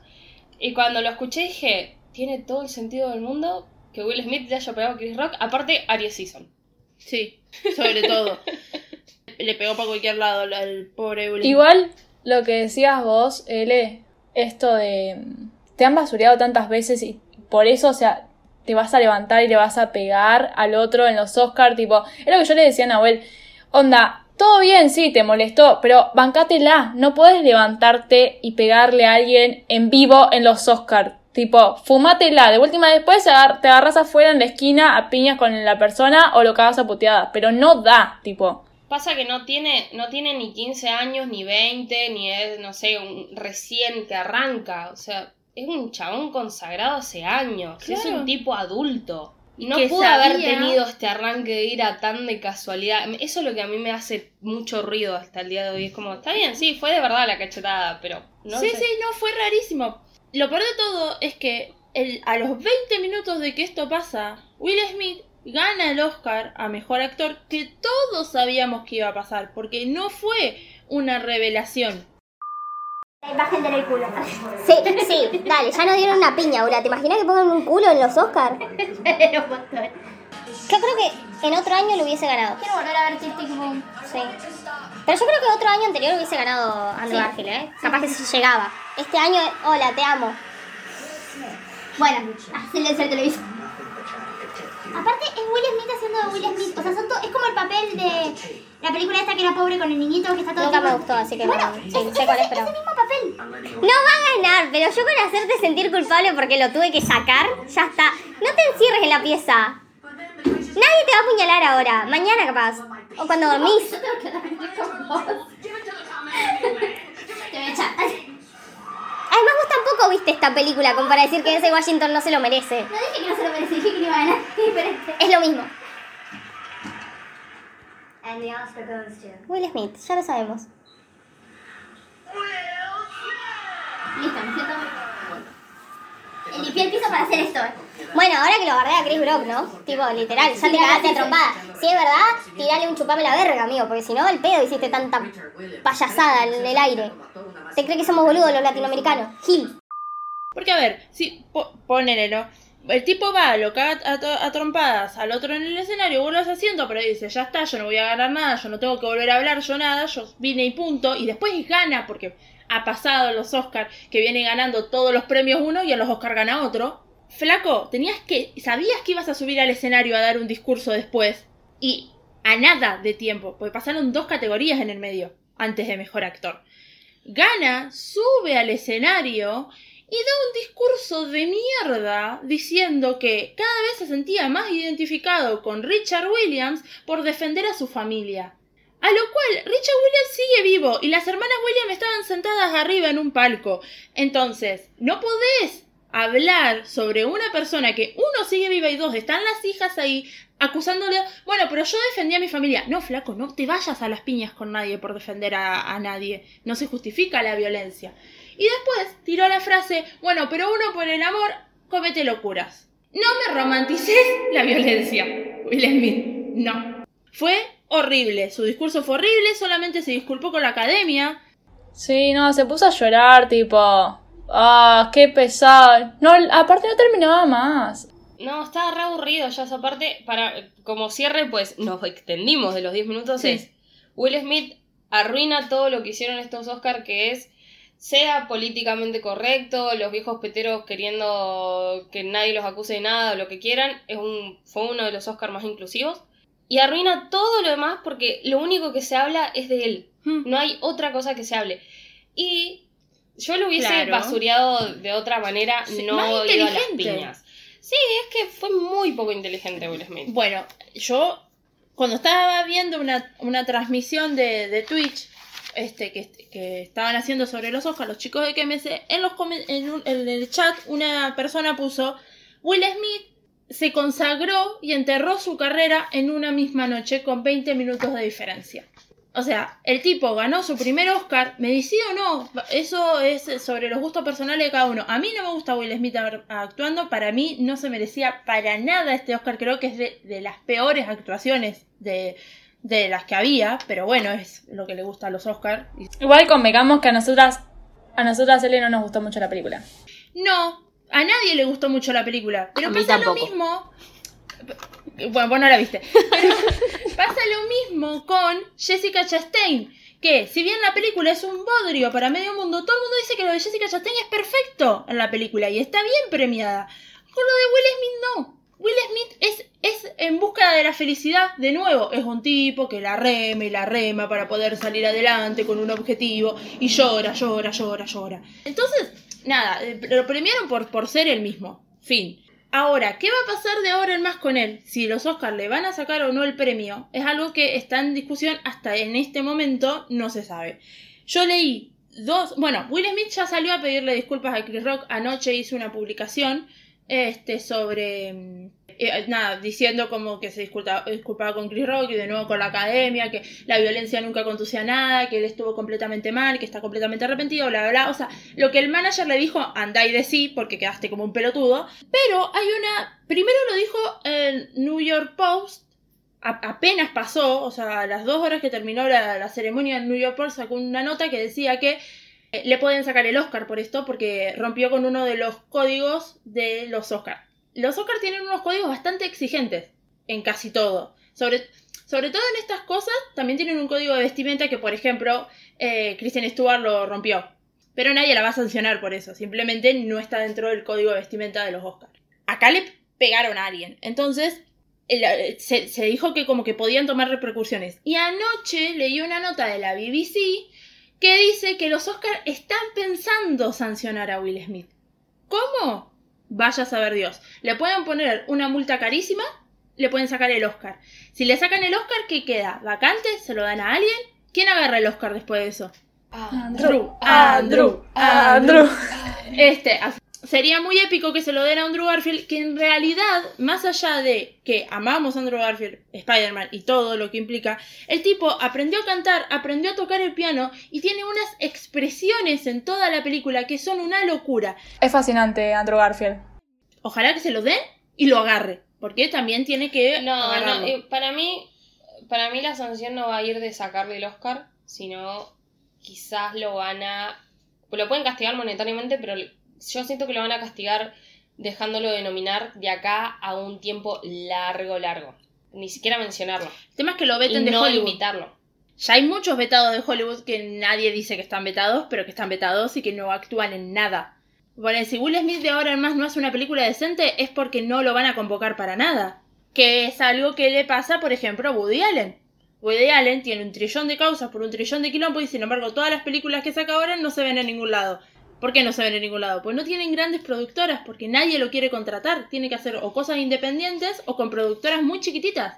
Y cuando lo escuché dije, tiene todo el sentido del mundo que Will Smith le haya pegado a Chris Rock. Aparte, Aries Season. Sí, sobre todo. Le pegó para cualquier lado al- pobre Will. Igual lo que decías vos, L, esto de te han basureado tantas veces y por eso, o sea, te vas a levantar y le vas a pegar al otro en los Oscars, tipo, es lo que yo le decía a Nahuel, onda, todo bien, sí, te molestó, pero bancátela, no puedes levantarte y pegarle a alguien en vivo en los Oscars. Tipo, fumátela, de última después te agarras afuera en la esquina a piñas con la persona o lo cagas a puteadas, pero no da, tipo. Pasa que no tiene, no tiene ni 15 años, ni 20, ni es, no sé, un recién que arranca. O sea, es un chabón consagrado hace años. Es un tipo adulto. Y no pudo haber tenido este arranque de ira tan de casualidad. Eso es lo que a mí me hace mucho ruido hasta el día de hoy. Es como, está bien, sí, fue de verdad la cachetada, pero no sí, sé. sí, no, fue rarísimo. Lo peor de todo es que el- a los 20 minutos de que esto pasa, Will Smith gana el Oscar a Mejor Actor que todos sabíamos que iba a pasar, porque no fue una revelación. Bajen del culo. Sí, sí, dale, ya nos dieron una piña, Ura. ¿Te imaginas que pongan un culo en los Oscars? Yo creo que en otro año lo hubiese ganado. Quiero volver a ver Tic Tic Boom. Sí. Pero yo creo que otro año anterior hubiese ganado Andrew Garfield, ¿eh? Capaz que se llegaba. Este año, hola, te amo. Bueno, silencio el televisor. Aparte es Will Smith haciendo de Will Smith. O sea, son es como el papel de la película esta que era pobre con el niñito que está todo Nunca tiempo- me gustó, así que bueno, no- sí, es, sé cuál es, ese- pero- ese mismo papel. No va a ganar, pero yo con hacerte sentir culpable porque lo tuve que sacar, ya está. No te encierres en la pieza. Nadie te va a apuñalar ahora. Mañana capaz. O cuando dormís. Te voy a echar. Además vos tampoco viste esta película como para decir que ese Washington no se lo merece. No dije que no se lo merece, dije que no iba a ganar. Es lo mismo. Will Smith, ya lo sabemos. Listo, me siento muy... Limpié el piso para hacer esto. eh. Bueno, ahora que lo bardea a Chris Brock, ¿no? Tipo, literal, ya te cagaste a trompada. Si es verdad, tirale un chupame la verga, amigo, porque si no, el pedo hiciste tanta payasada en el aire. ¿Te cree que somos boludos los latinoamericanos? Gil. Porque, a ver, si po- ponele, ¿no? El tipo va, lo caga a, a trompadas al otro en el escenario, vuelve a asiento, pero dice, ya está, yo no voy a ganar nada, yo no tengo que volver a hablar yo nada, yo vine y punto, y después gana, porque ha pasado los Oscars, que viene ganando todos los premios uno y en los Oscars gana otro. Flaco, tenías que, sabías que ibas a subir al escenario a dar un discurso después, y a nada de tiempo, porque pasaron dos categorías en el medio, antes de Mejor Actor. Gana, sube al escenario y da un discurso de mierda diciendo que cada vez se sentía más identificado con Richard Williams por defender a su familia. A lo cual Richard Williams sigue vivo y las hermanas Williams estaban sentadas arriba en un palco. Entonces, no podés hablar sobre una persona que uno sigue viva y dos están las hijas ahí acusándole, bueno, pero yo defendí a mi familia. No, flaco, no te vayas a las piñas con nadie por defender a, a nadie. No se justifica la violencia. Y después tiró la frase, bueno, pero uno por el amor comete locuras. No me romantices la violencia, Will Smith. No. Fue horrible. Su discurso fue horrible, solamente se disculpó con la academia. Sí, no, se puso a llorar, tipo. Ah, qué pesado. No, aparte no terminaba más. No, estaba re aburrido ya esa parte. Para, como cierre, pues nos extendimos de los 10 minutos. Sí. Es Will Smith arruina todo lo que hicieron estos Oscars, que es sea políticamente correcto, los viejos peteros queriendo que nadie los acuse de nada o lo que quieran. Es un, fue uno de los Oscars más inclusivos. Y arruina todo lo demás porque lo único que se habla es de él. Hmm. No hay otra cosa que se hable. Y yo lo hubiese Claro. basureado de otra manera, Sí, no ido a las piñas. Sí, es que fue muy poco inteligente Will Smith. Bueno, yo cuando estaba viendo una, una transmisión de, de Twitch este, que, que estaban haciendo sobre los Oscars, los chicos de KMS, en, los en, un- en el chat una persona puso, Will Smith se consagró y enterró su carrera en una misma noche con 20 minutos de diferencia. O sea, el tipo ganó su primer Oscar, me decide o no, eso es sobre los gustos personales de cada uno. A mí no me gusta Will Smith actuando, para mí no se merecía para nada este Oscar, creo que es de, las peores actuaciones de, de, las que había, pero bueno, es lo que le gusta a los Oscars. Igual convengamos que a nosotras, a nosotras L no nos gustó mucho la película. No, a nadie le gustó mucho la película, pero pasa lo mismo bueno, vos no la viste. pasa lo mismo con Jessica Chastain. Que, si bien la película es un bodrio para medio mundo, todo el mundo dice que lo de Jessica Chastain es perfecto en la película y está bien premiada. Con lo de Will Smith no. Will Smith es, es en busca de la felicidad, de nuevo, es un tipo que la rema y la rema para poder salir adelante con un objetivo y llora, llora, llora, llora. Entonces, nada, eh, lo premiaron por, por ser el mismo. Fin. Ahora, ¿qué va a pasar de ahora en más con él? Si los Oscars le van a sacar o no el premio, es algo que está en discusión hasta en este momento, no se sabe. Yo leí dos, bueno, Will Smith ya salió a pedirle disculpas a Chris Rock, anoche hizo una publicación este, sobre mm, eh, nada, diciendo como que se disculpaba, con Chris Rock y de nuevo con la academia, que la violencia nunca conducía a nada, que él estuvo completamente mal, que está completamente arrepentido, bla, bla, bla. O sea, lo que el manager le dijo, anda y de sí, porque quedaste como un pelotudo. Pero hay una. Primero lo dijo el New York Post. apenas pasó, o sea, a las dos horas que terminó la, la ceremonia en New York Post sacó una nota que decía que eh, le pueden sacar el Oscar por esto porque rompió con uno de los códigos de los Oscars los Oscars tienen unos códigos bastante exigentes en casi todo. Sobre, sobre todo en estas cosas, también tienen un código de vestimenta que, por ejemplo, eh, Kristen Stewart lo rompió. Pero nadie la va a sancionar por eso. Simplemente no está dentro del código de vestimenta de los Oscars. Acá le pegaron a alguien. Entonces, se, se, dijo que como que podían tomar repercusiones. Y anoche leí una nota de la BBC que dice que los Oscars están pensando sancionar a Will Smith. ¿Cómo? Vaya a saber Dios. Le pueden poner una multa carísima, le pueden sacar el Oscar. Si le sacan el Oscar, ¿qué queda? ¿Vacante? ¿Se lo dan a alguien? ¿Quién agarra el Oscar después de eso? Andrew, Andrew, Andrew. Este, sería muy épico que se lo den a Andrew Garfield, que en realidad, más allá de que amamos a Andrew Garfield, Spider-Man y todo lo que implica, el tipo aprendió a cantar, aprendió a tocar el piano y tiene unas expresiones en toda la película que son una locura. Es fascinante Andrew Garfield. Ojalá que se lo den y lo agarre, porque también tiene que... No, no, eh, para mí, para mí la sanción no va a ir de sacarle el Oscar, sino quizás lo van a... Lo pueden castigar monetariamente, pero yo siento que lo van a castigar dejándolo de nominar de acá a un tiempo largo, largo. Ni siquiera mencionarlo. El tema es que lo veten de no Hollywood. Ya hay muchos vetados de Hollywood que nadie dice que están vetados, pero que están vetados y que no actúan en nada. Bueno, si Will Smith de ahora en más no hace una película decente es porque no lo van a convocar para nada. Que es algo que le pasa, por ejemplo, a Woody Allen. Woody Allen tiene un trillón de causas por un trillón de quilombo y sin embargo todas las películas que saca ahora no se ven en ningún lado. ¿Por qué no se ven en ningún lado? Pues no tienen grandes productoras, porque nadie lo quiere contratar. Tiene que hacer o cosas independientes o con productoras muy chiquititas.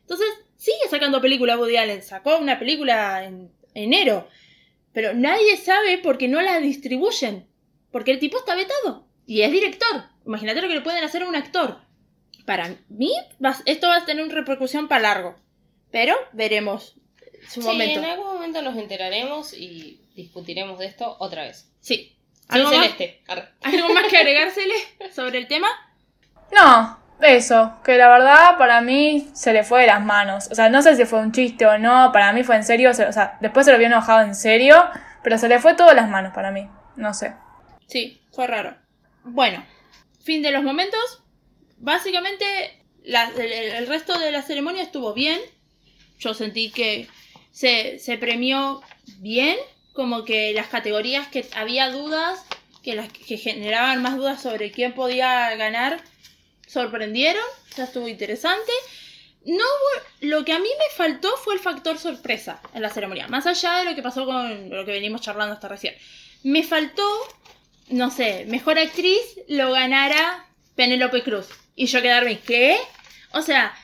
Entonces, sigue sacando películas Woody Allen. Sacó una película en enero. Pero nadie sabe por qué no la distribuyen. Porque el tipo está vetado. Y es director. Imagínate lo que le pueden hacer a un actor. Para mí, esto va a tener una repercusión para largo. Pero veremos su sí, En algún momento nos enteraremos y discutiremos de esto otra vez. Sí. ¿Algo Más, ¿Algo más que agregársele sobre el tema? No, eso, que la verdad para mí se le fue de las manos. O sea, no sé si fue un chiste o no, para mí fue en serio, o sea, después se lo había enojado en serio, pero se le fue todo de las manos para mí, no sé. Sí, fue raro. Bueno, fin de los momentos. Básicamente, el, resto de la ceremonia estuvo bien. Yo sentí que se, se premió bien como que las categorías que había dudas, que las que generaban más dudas sobre quién podía ganar, sorprendieron, ya estuvo interesante. No lo que a mí me faltó fue el factor sorpresa en la ceremonia, más allá de lo que pasó con lo que venimos charlando hasta recién. Me faltó, no sé, mejor actriz lo ganara Penélope Cruz. Y yo quedarme, ¿qué? O sea,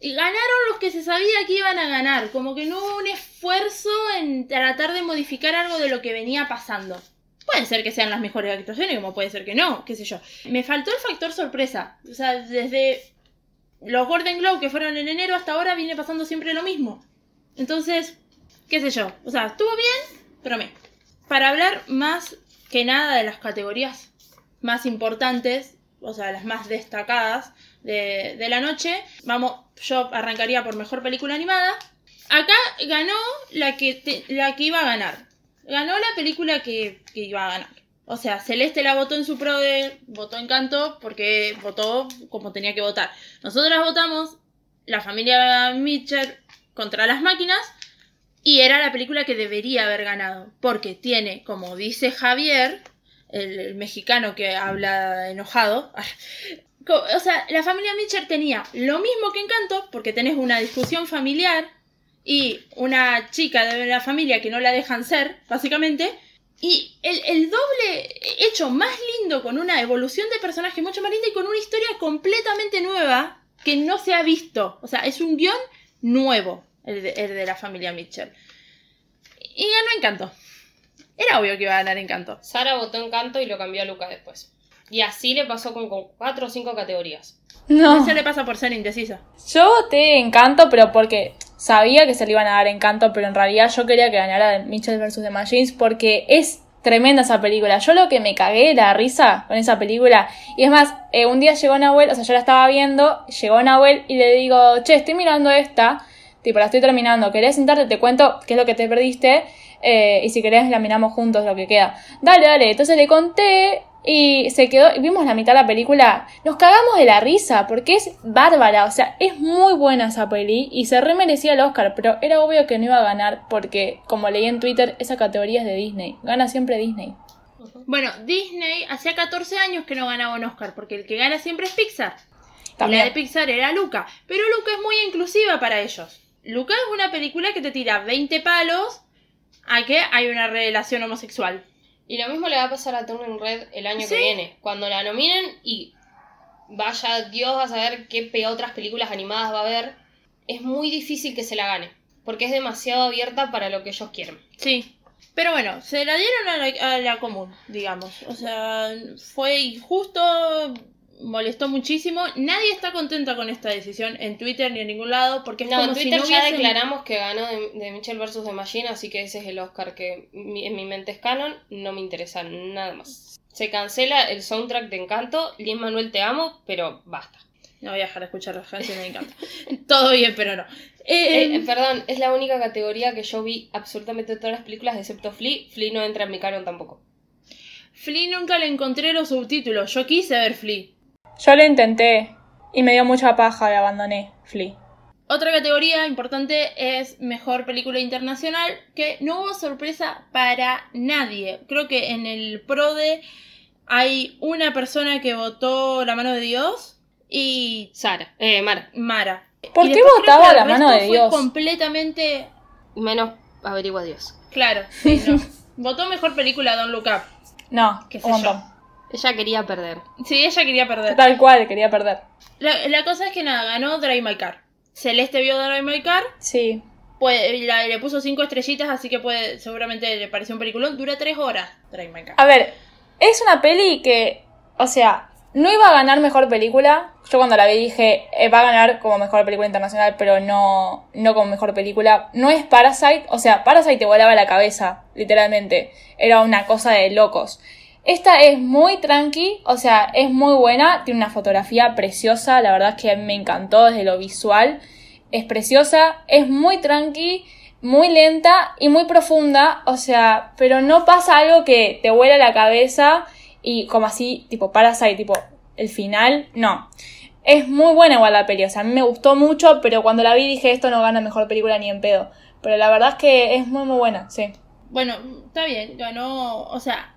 ganaron los que se sabía que iban a ganar, como que no hubo un esfuerzo en tratar de modificar algo de lo que venía pasando. Puede ser que sean las mejores actuaciones, como puede ser que no, qué sé yo. Me faltó el factor sorpresa. O sea, desde los Golden Globe que fueron en enero hasta ahora viene pasando siempre lo mismo. Entonces, qué sé yo. O sea, estuvo bien, pero me. Para hablar más que nada de las categorías más importantes, o sea, las más destacadas de, de la noche, vamos, yo arrancaría por mejor película animada. Acá ganó la que, la que iba a ganar. Ganó la película que, iba a ganar. O sea, Celeste la votó en su pro de. Votó Encanto porque votó como tenía que votar. Nosotras votamos La familia Mitchell contra las máquinas. Y era la película que debería haber ganado. Porque tiene, como dice Javier, el mexicano que habla enojado. O sea, la familia Mitchell tenía lo mismo que Encanto, porque tenés una discusión familiar y una chica de la familia que no la dejan ser, básicamente. Y el, doble hecho más lindo, con una evolución de personaje mucho más linda y con una historia completamente nueva que no se ha visto. O sea, es un guion nuevo, el de, el de la familia Mitchell. Y ganó Encanto. Era obvio que iba a ganar Encanto. Sara votó Encanto y lo cambió a Luca después. Y así le pasó con, con cuatro o cinco categorías. No. Eso le pasa por ser indecisa. Yo voté Encanto, pero porque sabía que se le iban a dar Encanto, pero en realidad yo quería que ganara Mitchell vs. The Machines porque es tremenda esa película. Yo lo que me cagué la risa con esa película. Y es más, eh, un día llegó Nahuel, o sea, yo la estaba viendo, llegó Nahuel y le digo, che, estoy mirando esta, tipo, la estoy terminando, ¿querés sentarte? Te cuento qué es lo que te perdiste. eh, y si querés la miramos juntos lo que queda. Dale, dale. Entonces le conté y se quedó, y vimos la mitad de la película, nos cagamos de la risa, porque es bárbara, o sea, es muy buena esa peli, y se remerecía el Oscar, pero era obvio que no iba a ganar, porque, como leí en Twitter, esa categoría es de Disney, gana siempre Disney. Bueno, Disney hacía 14 años que no ganaba un Oscar, porque el que gana siempre es Pixar. Y la de Pixar era Luca. Pero Luca es muy inclusiva para ellos. Luca es una película que te tira 20 palos a que hay una relación homosexual. Y lo mismo le va a pasar a Turning Red el año Sí. que viene. Cuando la nominen y vaya Dios a saber qué otras películas animadas va a haber, es muy difícil que se la gane. Porque es demasiado abierta para lo que ellos quieren. Sí. Pero bueno, se la dieron a la, a la común, digamos. O sea, fue injusto, molestó muchísimo. Nadie está contenta con esta decisión en Twitter ni en ningún lado, porque es No, como en si Twitter no ya declaramos que ganó de, de Mitchell vs. The Machine, así que ese es el Oscar que mi- en mi mente es canon, no me interesa nada más. Se cancela el soundtrack de Encanto, Lin Manuel te amo, pero basta. No voy a dejar de escuchar las canciones de Encanto. Todo bien, pero no. Eh, Eh, eh, perdón, es la única categoría que yo vi absolutamente todas las películas excepto Flea. Flea no entra en mi canon tampoco. Flea nunca le encontré los subtítulos. Yo quise ver Flea. Yo lo intenté, y me dio mucha paja y abandoné, Flea. Otra categoría importante es mejor película internacional, que no hubo sorpresa para nadie. Creo que en el PRODE hay una persona que votó La mano de Dios y Sara, eh, Mara. Mara. ¿Por Y qué votaba que La mano de fue Dios? completamente Menos averigua Dios. claro. sí, no. Votó mejor película Don't Look Up. No, Qué sé un yo. Ella quería perder. Sí, ella quería perder. Tal cual, quería perder. La, la cosa es que nada, ganó Drive My Car. Celeste vio Drive My Car, Sí. puede, la- le puso cinco estrellitas, así que puede, seguramente le pareció un peliculón. Dura tres horas Drive My Car. A ver, es una peli que, o sea, no iba a ganar mejor película. Yo cuando la vi dije, eh, va a ganar como mejor película internacional, pero no, no como mejor película. No es Parasite, o sea, Parasite te volaba la cabeza, literalmente. Era una cosa de locos. Esta es muy tranqui, o sea, es muy buena, tiene una fotografía preciosa, la verdad es que me encantó desde lo visual. Es preciosa, es muy tranqui, muy lenta y muy profunda, o sea, pero no pasa algo que te vuela la cabeza y como así, tipo Parasite, tipo el final, no. Es muy buena igual la peli, o sea, a mí me gustó mucho, pero cuando la vi dije esto no gana mejor película ni en pedo. Pero la verdad es que es muy muy buena, sí. Bueno, está bien, ganó. O sea,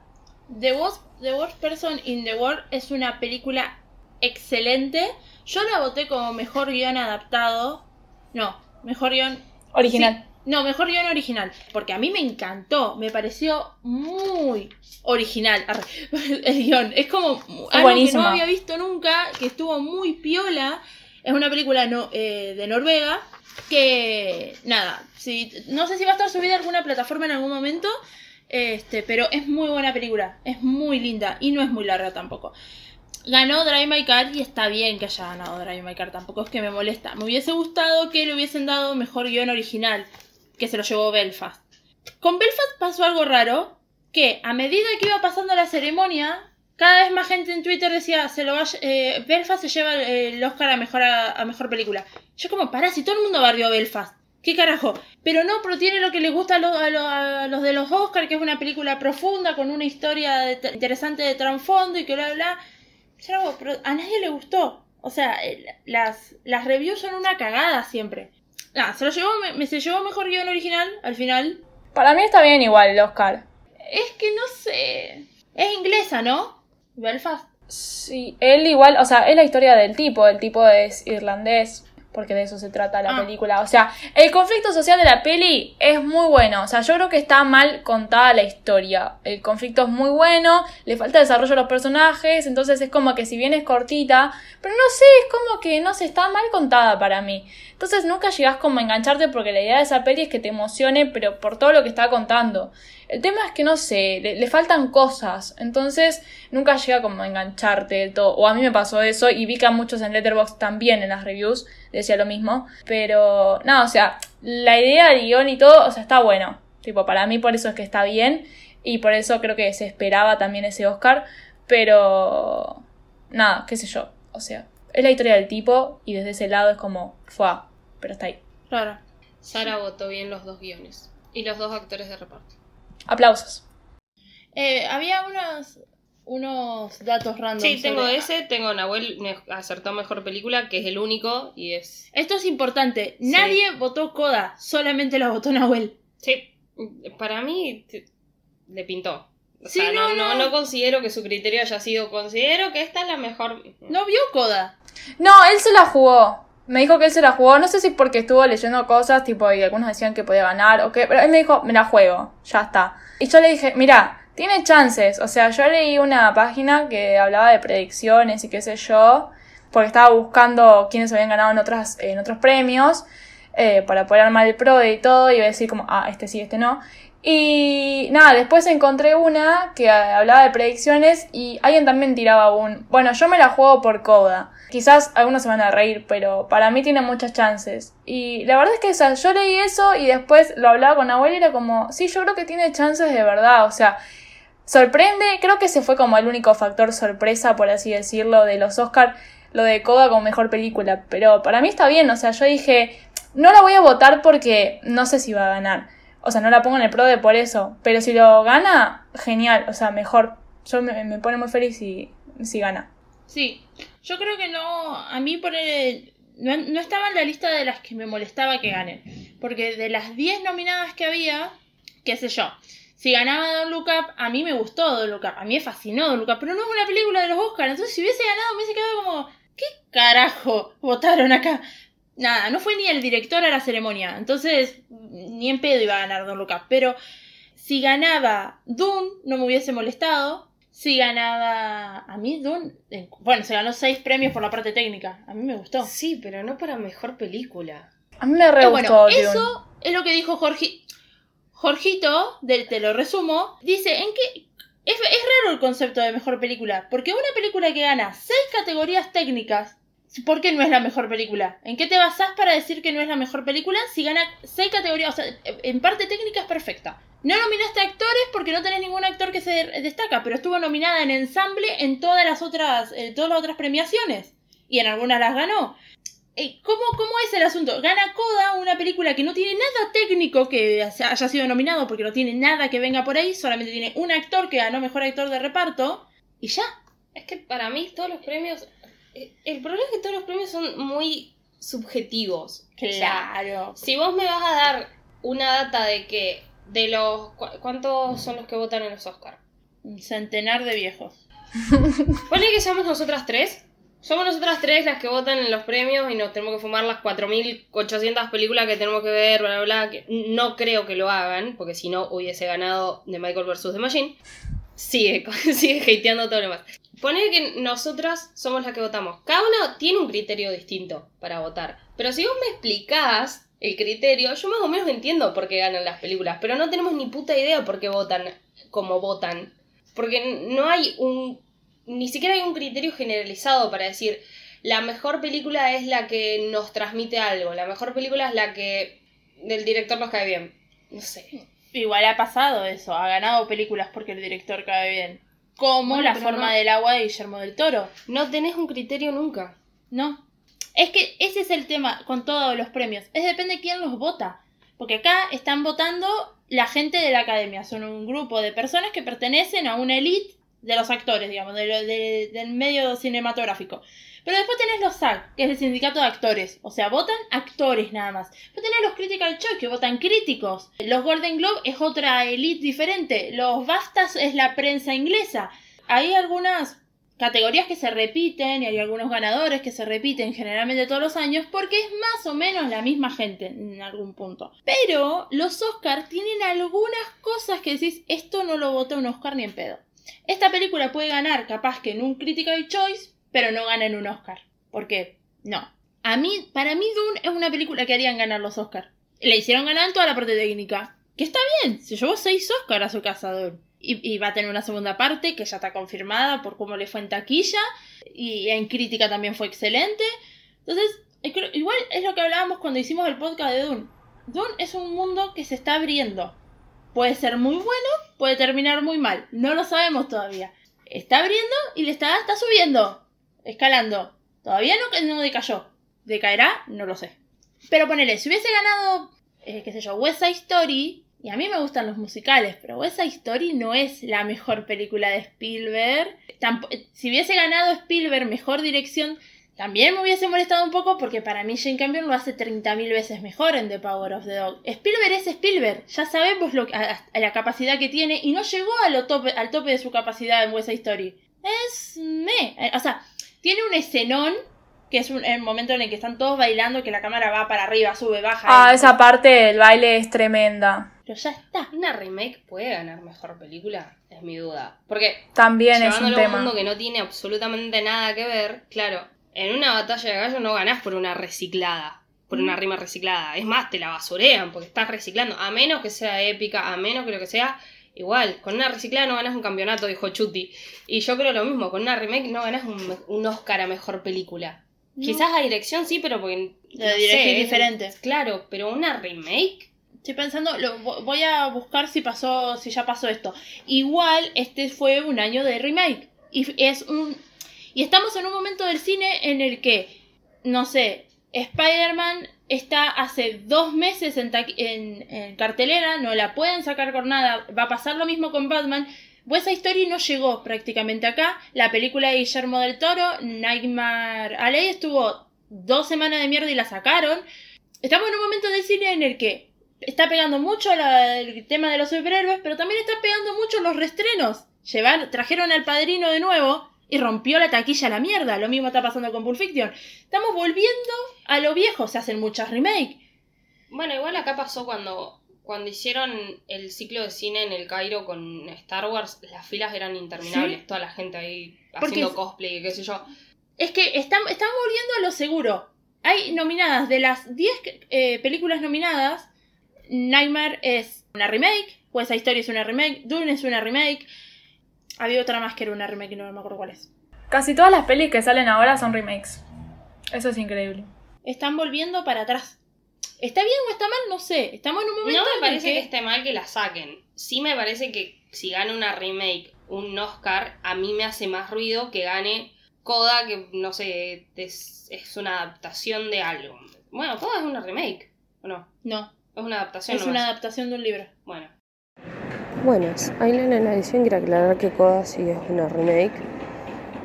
The Worst, The Worst Person in the World es una película excelente. Yo la voté como mejor guion adaptado. No, mejor guion. Original. sí, no, mejor guion original. Porque a mí me encantó. Me pareció muy original el guion. Es como algo que no había visto nunca, que estuvo muy piola. Es una película no, eh, de Noruega. Que, nada, si, no sé si va a estar subida a alguna plataforma en algún momento. Este, pero es muy buena película, es muy linda y no es muy larga tampoco. Ganó Drive My Car y está bien que haya ganado Drive My Car, tampoco es que me molesta. Me hubiese gustado que le hubiesen dado mejor guion original, que se lo llevó Belfast. Con Belfast pasó algo raro, que a medida que iba pasando la ceremonia, cada vez más gente en Twitter decía, se lo va, eh, Belfast se lleva el Oscar a mejor, a, mejor película. Yo como, pará, si todo el mundo barrió Belfast. ¿Qué carajo? Pero no, pero tiene lo que les gusta a los, a los, de los Oscars, que es una película profunda, con una historia interesante de trasfondo y que bla, bla. Pero a nadie le gustó. O sea, las, las reviews son una cagada siempre. Nada, se lo llevó, me, se llevó mejor guion original al final. Para mí está bien igual el Oscar. Es que no sé. Es inglesa, ¿no? Belfast. Sí, él igual, o sea, es la historia del tipo, el tipo es irlandés, porque de eso se trata la ah. película. O sea, el conflicto social de la peli es muy bueno. O sea, yo creo que está mal contada la historia. El conflicto es muy bueno, le falta desarrollo a los personajes, entonces es como que si bien es cortita, pero no sé, es como que no sé, está mal contada para mí. Entonces nunca llegas como a engancharte porque la idea de esa peli es que te emocione, pero por todo lo que está contando. El tema es que no sé, le, faltan cosas, entonces nunca llega como a engancharte del todo. O a mí me pasó eso y vi que a muchos en Letterboxd también en las reviews decía lo mismo. Pero nada, o sea, la idea del guion y todo, o sea, está bueno. Tipo, para mí por eso es que está bien y por eso creo que se esperaba también ese Oscar. Pero nada, qué sé yo. O sea, es la historia del tipo y desde ese lado es como, fue, pero está ahí. Claro. Sara votó bien los dos guiones y los dos actores de reparto. Aplausos. Eh, había unos, unos datos random. Sí, tengo ese, tengo Nahuel acertó mejor película, que es el único y es... Esto es importante, nadie votó Coda, solamente lo votó Nahuel. Sí, para mí le pintó. O sea, no, no, no, considero que su criterio haya sido, considero que esta es la mejor... No vio Coda. No, él se la jugó. Me dijo que él se la jugó, no sé si porque estuvo leyendo cosas, tipo, y algunos decían que podía ganar o qué, pero él me dijo, me la juego, ya está. Y yo le dije, mira, tiene chances, o sea, yo leí una página que hablaba de predicciones y qué sé yo, porque estaba buscando quiénes habían ganado en, otras, en otros premios, eh, para poder armar el pro y todo, y iba a decir como, ah, este sí, este no. Y nada, después encontré una que hablaba de predicciones y alguien también tiraba un, bueno, yo me la juego por coda. Quizás algunos se van a reír, pero para mí tiene muchas chances. Y la verdad es que esa, yo leí eso y después lo hablaba con abuela y era como, sí, yo creo que tiene chances de verdad. O sea, sorprende, creo que ese fue como el único factor sorpresa, por así decirlo, de los Oscar, lo de Coda como mejor película. Pero para mí está bien, o sea, yo dije, no la voy a votar porque no sé si va a ganar o sea, no la pongo en el pro de por eso. Pero si lo gana, genial. O sea, mejor. Yo me, pone muy feliz si, si gana. Sí, yo creo que no. A mí por el, no, no, estaba en la lista de las que me molestaba que ganen. Porque de las 10 nominadas que había, qué sé yo. Si ganaba Don Look Up, a mí me gustó Don Look Up. A mí me fascinó Don Look Up. Pero no es una película de los Oscars. Entonces, si hubiese ganado, me hubiese quedado como. ¿Qué carajo votaron acá? Nada, no fue ni el director a la ceremonia. Entonces, ni en pedo iba a ganar Don Lucas. Pero si ganaba Dune, no me hubiese molestado. Si ganaba. A mí, Dune. Bueno, se ganó seis premios por la parte técnica. A mí me gustó. Sí, pero no para mejor película. A mí me re Bueno, eso es lo que dijo Jorge. Jorgito, del te lo resumo, dice en que es, es, raro el concepto de mejor película, porque una película que gana seis categorías técnicas ¿Por qué no es la mejor película? ¿En qué te basás para decir que no es la mejor película si gana seis categorías? O sea, en parte técnica es perfecta. No nominaste actores porque no tenés ningún actor que se destaca, pero estuvo nominada en ensamble en todas las otras, en todas las otras premiaciones. Y en algunas las ganó. Eh, ¿Cómo, ¿Cómo es el asunto? Gana Coda, una película que no tiene nada técnico que haya sido nominado, porque no tiene nada que venga por ahí, solamente tiene un actor que ganó mejor actor de reparto, y ya. Es que para mí todos los premios el problema es que todos los premios son muy subjetivos. Claro. si vos me vas a dar una data de que de los ¿cuántos son los que votan en los Oscars? Un centenar de viejos. Pone que somos nosotras tres. Somos nosotras tres las que votan en los premios y nos tenemos que fumar las 4.800 películas que tenemos que ver, bla, bla, bla. Que no creo que lo hagan, porque si no hubiese ganado The Michael vs. The Machine. Sigue, sigue hateando todo lo demás. Poner que nosotras somos las que votamos. Cada uno tiene un criterio distinto para votar. Pero si vos me explicás el criterio, yo más o menos entiendo por qué ganan las películas, pero no tenemos ni puta idea por qué votan como votan. Porque no hay un. Ni siquiera hay un criterio generalizado para decir la mejor película es la que nos transmite algo, la mejor película es la que del director nos cae bien. No sé. Igual ha pasado eso, ha ganado películas porque el director cae bien. Como Bueno, La forma no- del agua de Guillermo del Toro. No tenés un criterio nunca. No. Es que ese es el tema con todos los premios. Es depende de quién los vota. Porque acá están votando la gente de la academia. Son un grupo de personas que pertenecen a una elite de los actores, digamos, de lo- de- del medio cinematográfico. Pero después tenés los SAG, que es el sindicato de actores. O sea, votan actores nada más. Después tenés los Critical Choice, que votan críticos. Los Golden Globe es otra elite diferente. Los BAFTAs es la prensa inglesa. Hay algunas categorías que se repiten y hay algunos ganadores que se repiten generalmente todos los años porque es más o menos la misma gente en algún punto. Pero los Oscars tienen algunas cosas que decís, esto no lo vota un Oscar ni en pedo. Esta película puede ganar capaz que en un Critical Choice, pero no gana en un Oscar. ¿Por qué? No. A mí, para mí Dune es una película que harían ganar los Oscars. Le hicieron ganar toda la parte técnica. Que está bien, se llevó seis Oscars a su casa Dune. Y, y va a tener una segunda parte que ya está confirmada por cómo le fue en taquilla. Y en crítica también fue excelente. Entonces, igual es lo que hablábamos cuando hicimos el podcast de Dune. Dune es un mundo que se está abriendo. Puede ser muy bueno, puede terminar muy mal. No lo sabemos todavía. Está abriendo y le está subiendo. Escalando. Todavía no, no decayó. ¿Decaerá? No lo sé. Pero ponele, si hubiese ganado, eh, qué sé yo, West Side Story, y a mí me gustan los musicales, pero West Side Story no es la mejor película de Spielberg. Eh, si hubiese ganado Spielberg mejor dirección, también me hubiese molestado un poco porque para mí Jane Campion lo hace 30.000 veces mejor en The Power of the Dog. Spielberg es Spielberg, ya sabemos lo, a, a la capacidad que tiene y no llegó tope, al tope de su capacidad en West Side Story. Es me, eh, o sea, tiene un escenón que es un, el momento en el que están todos bailando, que la cámara va para arriba, sube, baja. Ah, y- esa parte del baile es tremenda. Pero ya está. ¿Una remake puede ganar mejor película? Es mi duda. Porque También es un llevándolo a un tema. mundo que no tiene absolutamente nada que ver, claro, en una batalla de gallos no ganás por una reciclada, por una rima reciclada. Es más, te la basurean porque estás reciclando, a menos que sea épica, a menos que lo que sea. Igual, con una reciclada no ganas un campeonato, dijo Chuti. Y yo creo lo mismo, con una remake no ganas un, un Oscar a mejor película. No. Quizás a dirección sí, pero porque. La dirigí es- diferente. Claro, pero una remake. Estoy pensando, lo, voy a buscar si pasó, si ya pasó esto. Igual, este fue un año de remake. Y es un. Y estamos en un momento del cine en el que, no sé, Spider-Man está hace dos meses en, en, cartelera, no la pueden sacar con nada. Va a pasar lo mismo con Batman. Side Story no llegó prácticamente acá. La película de Guillermo del Toro, Nightmare Alley, estuvo dos semanas de mierda y la sacaron. Estamos en un momento del cine en el que está pegando mucho el tema de los superhéroes, pero también está pegando mucho los restrenos. Llevar, trajeron al padrino de nuevo y rompió la taquilla a la mierda. Lo mismo está pasando con Pulp Fiction. Estamos volviendo a lo viejo, se hacen muchas remakes. Bueno, igual acá pasó cuando, cuando hicieron el ciclo de cine en el Cairo con Star Wars, las filas eran interminables, Sí. toda la gente ahí haciendo cosplay y qué sé yo. Es que están, están volviendo a lo seguro. Hay nominadas, de las 10 eh, películas nominadas, Nightmare es una remake, West Side Story es una remake, Dune es una remake. Había otra más que era una remake y no me acuerdo cuál es. Casi todas las pelis que salen ahora son remakes. Eso es increíble. Están volviendo para atrás. ¿Está bien o está mal? No sé. Estamos en un momento No me parece que... que esté mal que la saquen. Sí me parece que si gana una remake, un Oscar, a mí me hace más ruido que gane Coda, que no sé, es, es una adaptación de algo. Bueno, Coda es una remake, ¿o no? No, Es una adaptación. es nomás. una adaptación de un libro. Bueno. Buenas, en la edición quiere aclarar que Coda sí es una remake.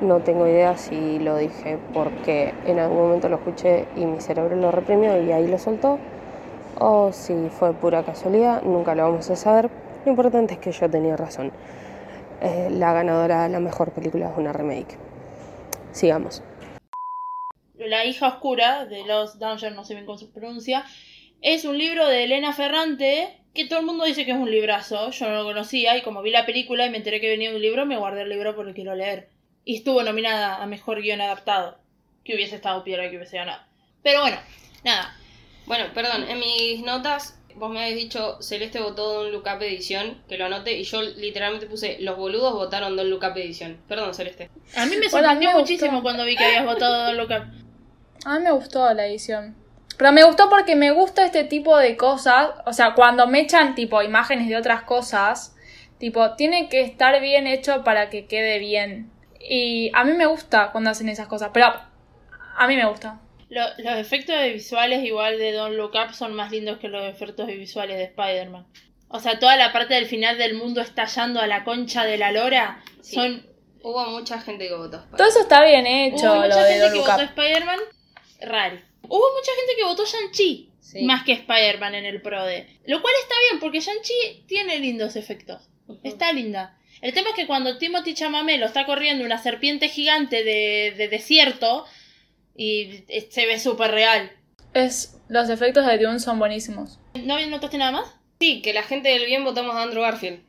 No tengo idea si lo dije porque en algún momento lo escuché y mi cerebro lo reprimió y ahí lo soltó. O si fue pura casualidad, nunca lo vamos a saber. Lo importante es que yo tenía razón. Eh, la ganadora de la mejor película es una remake. Sigamos. La hija oscura de los Dungeons, no sé bien cómo se pronuncia, es un libro de Elena Ferrante que todo el mundo dice que es un librazo. Yo no lo conocía y como vi la película y me enteré que venía de un libro, me guardé el libro porque quiero leer. Y estuvo nominada a mejor guion adaptado. Que hubiese estado piedra que hubiese ganado. Pero bueno, nada. Bueno, perdón, en mis notas vos me habéis dicho Celeste votó Don Look Up edición, que lo anote, y yo literalmente puse los boludos votaron Don Look Up edición. Perdón, Celeste. A mí me Bueno, a mí sorprendió me muchísimo gustó. cuando vi que habías votado Don Look Up. A mí me gustó la edición. Pero me gustó porque me gusta este tipo de cosas. O sea, cuando me echan tipo imágenes de otras cosas, tipo, tiene que estar bien hecho para que quede bien. Y a mí me gusta cuando hacen esas cosas. Pero a mí me gusta. Lo- los efectos visuales igual de Don't Look Up son más lindos que los efectos visuales de Spider-Man. O sea, toda la parte del final del mundo estallando a la concha de la lora Sí. son... Hubo mucha gente que votó. Todo eso está bien hecho, Hubo lo de gente Don't que Look votó. Spider-Man, raro. Hubo mucha gente que votó Shang-Chi Sí. más que Spider-Man en el PRODE. Lo cual está bien, porque Shang-Chi tiene lindos efectos. Está linda. El tema es que cuando Timothy Chalamet lo está corriendo una serpiente gigante de, de desierto y eh, se ve súper real. Es, los efectos de Dune son buenísimos. ¿No notaste nada más? Sí, que la gente del bien votamos a Andrew Garfield.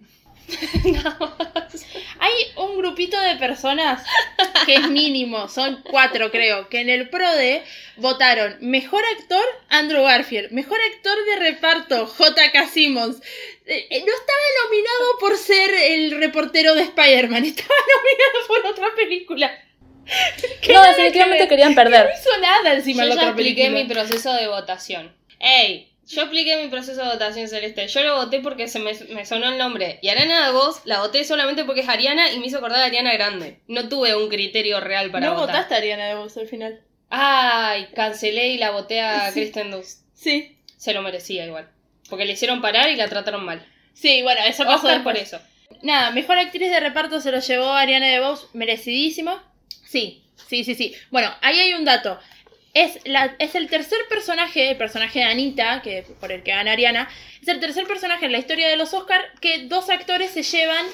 Hay un grupito de personas que es mínimo, son cuatro creo, que en el PRODE votaron mejor actor Andrew Garfield, mejor actor de reparto J.K. Simmons. Eh, eh, no estaba nominado por ser el reportero de Spider-Man, estaba nominado por otra película. Que No, que definitivamente ver. querían No perder. hizo nada encima Yo la ya otra expliqué película. mi proceso de votación. ¡Ey! Yo expliqué mi proceso de votación celeste. Yo lo voté porque se me, me sonó el nombre. Y Ariana de Voz la voté solamente porque es Ariana y me hizo acordar a Ariana Grande. No tuve un criterio real para no votar. votaste a Ariana de Vos al final. Ay, cancelé y la voté a Kristen Dunst. Sí. Se lo merecía igual. Porque le hicieron parar y la trataron mal. Sí, bueno, eso pasó Oscar por eso. Nada, mejor actriz de reparto se lo llevó Ariana DeBose, merecidísimo. Sí, sí, sí, sí. Bueno, ahí hay un dato. Es, es el tercer personaje, el personaje de Anita, que por el que gana Ariana, es el tercer personaje en la historia de los Oscar que dos actores se llevan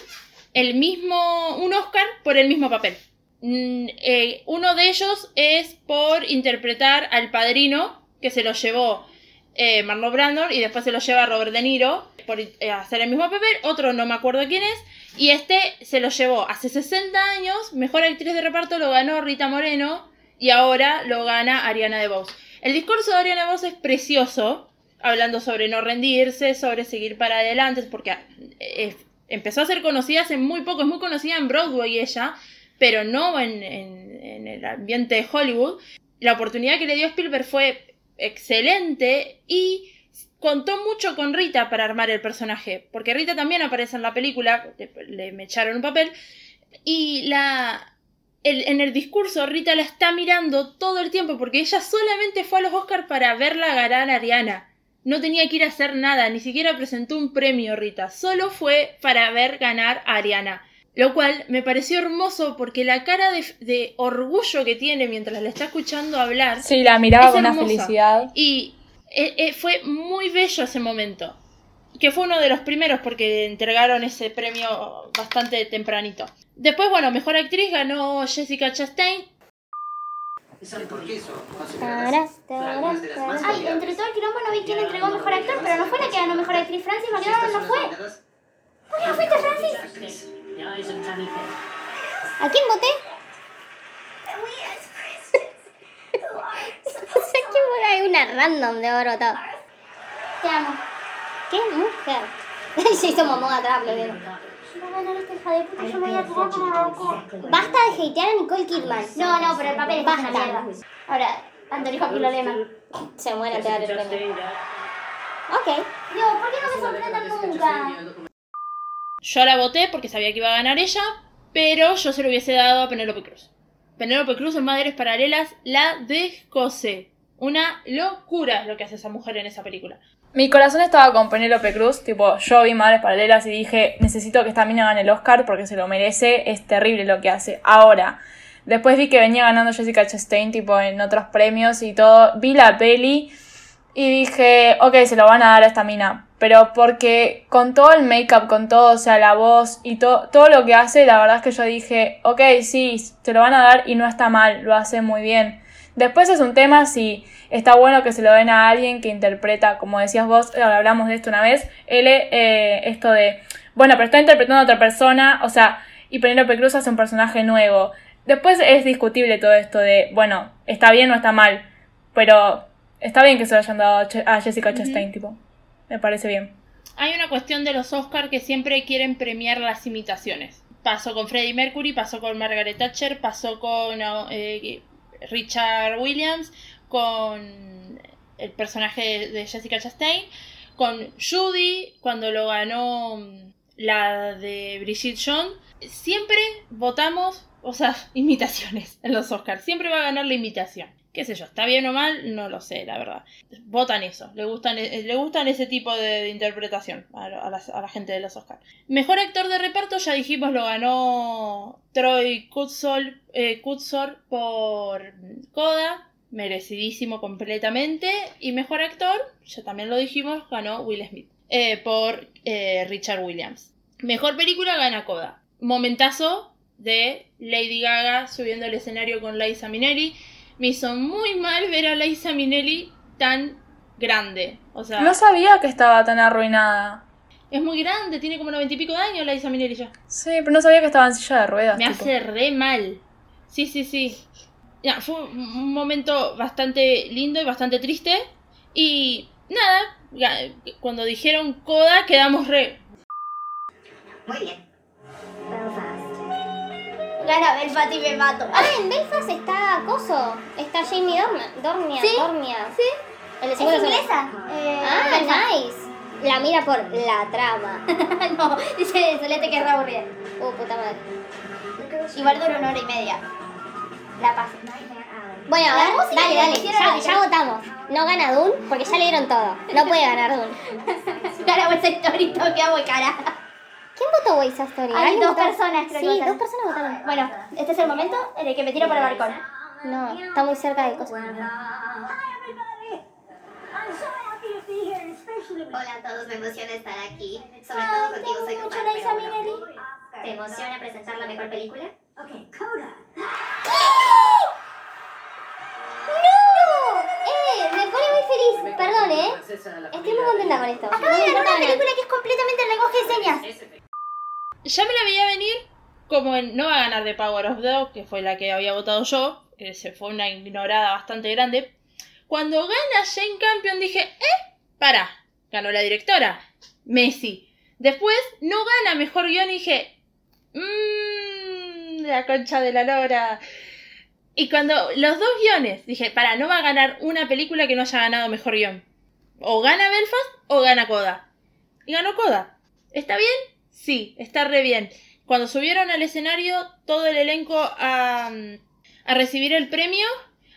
el mismo, un Oscar por el mismo papel. Mm, eh, uno de ellos es por interpretar al padrino, que se lo llevó eh, Marlon Brandon, y después se lo lleva Robert De Niro por eh, hacer el mismo papel. Otro no me acuerdo quién es. Y este se lo llevó hace 60 años. Mejor actriz de reparto lo ganó Rita Moreno. Y ahora lo gana Ariana DeBose. El discurso de Ariana DeBose es precioso. Hablando sobre no rendirse, sobre seguir para adelante. Porque eh, empezó a ser conocida hace muy poco. Es muy conocida en Broadway ella. Pero no en, en- en el ambiente de Hollywood. La oportunidad que le dio Spielberg fue excelente. Y contó mucho con Rita para armar el personaje, porque Rita también aparece en la película, le, le me echaron un papel, y la el- en el discurso Rita la está mirando todo el tiempo, porque ella solamente fue a los Oscars para verla ganar a Ariana. No tenía que ir a hacer nada, ni siquiera presentó un premio Rita, solo fue para ver ganar a Ariana. Lo cual me pareció hermoso porque la cara de, de orgullo que tiene mientras la está escuchando hablar Sí, la miraba Es con una felicidad. y eh, eh, fue muy bello ese momento. Que fue uno de los primeros porque entregaron ese premio bastante tempranito. Después, bueno, mejor actriz ganó Jessica Chastain. Tará, tará, tará. Ay, entre todo el quilombo no vi quién entregó mejor actor, pero no fue la que ganó mejor actriz. Francis McDormand no fue. ¿Por qué no fuiste, Francis? ¿A quién voté? Hay una random de haber votado. Te amo. ¿Qué mujer? Se hizo mamón atrás, aplaudiendo. Va a ganar esta hija de puta, yo me voy a tirar como loco. Basta de hatear a Nicole Kidman. No, no, pero el papel es una mierda. Ahora, Anthony Hopkins lo lema. Se muere al pegar el premio. Ok. Dios, ¿por qué no me sorprenden nunca? Yo la voté porque sabía que iba a ganar ella, pero yo se lo hubiese dado a Penélope Cruz. Penélope Cruz en Madres Paralelas la descose. Una locura lo que hace esa mujer en esa película. Mi corazón estaba con Penélope Cruz, tipo, yo vi Madres Paralelas y dije, necesito que esta mina gane el Oscar porque se lo merece, es terrible lo que hace. Ahora, después vi que venía ganando Jessica Chastain, tipo, en otros premios y todo, vi la peli y dije, ok, se lo van a dar a esta mina. Pero porque con todo el make-up, con todo, o sea, la voz y to- todo lo que hace, la verdad es que yo dije, ok, sí, se lo van a dar y no está mal, lo hace muy bien. Después es un tema si está bueno que se lo den a alguien que interpreta, como decías vos, eh, hablamos de esto una vez, L, eh, esto de, bueno, pero está interpretando a otra persona, o sea, y Penélope Cruz hace un personaje nuevo. Después es discutible todo esto de, bueno, está bien o está mal, pero está bien que se lo hayan dado a, Jessica Chastain, tipo. Me parece bien. Hay una cuestión de los Oscar que siempre quieren premiar las imitaciones. Pasó con Freddie Mercury, pasó con Margaret Thatcher, pasó con eh, Richard Williams, con el personaje de, Jessica Chastain, con Judy, cuando lo ganó mm, la de Brigitte Jones. Siempre votamos, o sea, imitaciones en los Oscars. Siempre va a ganar la imitación. Qué sé yo, está bien o mal, no lo sé, la verdad. Votan eso, le gustan, eh, le gustan ese tipo de, interpretación a la gente de los Oscars. Mejor actor de reparto, ya dijimos, lo ganó Troy Kutzol, eh, Kutzor por Coda, merecidísimo completamente. Y mejor actor, ya también lo dijimos, ganó Will Smith eh, por eh, Richard Williams. Mejor película gana Coda. Momentazo de Lady Gaga subiendo al escenario con Liza Minnelli. Me hizo muy mal ver a Liza Minnelli tan grande. O sea, No sabía que estaba tan arruinada. es muy grande, tiene como noventa y pico de años Liza Minnelli ya. Sí, pero no sabía que estaba en silla de ruedas. Me tipo. hace re mal. Sí, sí, sí. Ya, fue un momento bastante lindo y bastante triste. Y nada, ya, cuando dijeron coda quedamos re... Muy bien. Gana Belfast y me mato. Ah, en Belfast está Coso. Está Jamie Dorma, Dormia. Sí, Dormia. sí. El Es inglesa. Eh, Ah, Belfast. nice. La mira por la trama. no, dice Solete que es re aburrida. Uh, puta madre. Igual dura una hora y media. La paz. Bueno, a La ver, música dale, dale. Ya, votamos. No gana Dune porque ya leyeron todo. No puede ganar Dune. Gana West Story, que hago cara. ¿Quién votó West Story? Hay ¿Alguien dos votó? personas, creo que Sí, dos personas votaron. Bueno, este es el momento en el que me tiro por el balcón. No, está muy cerca de cosas. Hola a todos, me emociona estar aquí. Sobre todo contigo, soy tu fan ¿Te emociona presentar la mejor película? ¡No! ¡Eh! Me pone muy feliz. Perdón, ¿eh? Estoy muy contenta con esto. Acabo de ver una película que es completamente en lenguaje de señas. Ya me la veía venir como en no va a ganar de Power of Dog, que fue la que había votado yo, que se fue una ignorada bastante grande. Cuando gana Jane Campion dije, eh, para, ganó la directora, Messi. Después no gana mejor guion y dije, mmm, la concha de la lora. Y cuando los dos guiones, dije, para, no va a ganar una película que no haya ganado mejor guion. O gana Belfast o gana Coda. Y ganó Coda. ¿Está bien? Sí, está re bien. Cuando subieron al escenario todo el elenco a, a recibir el premio,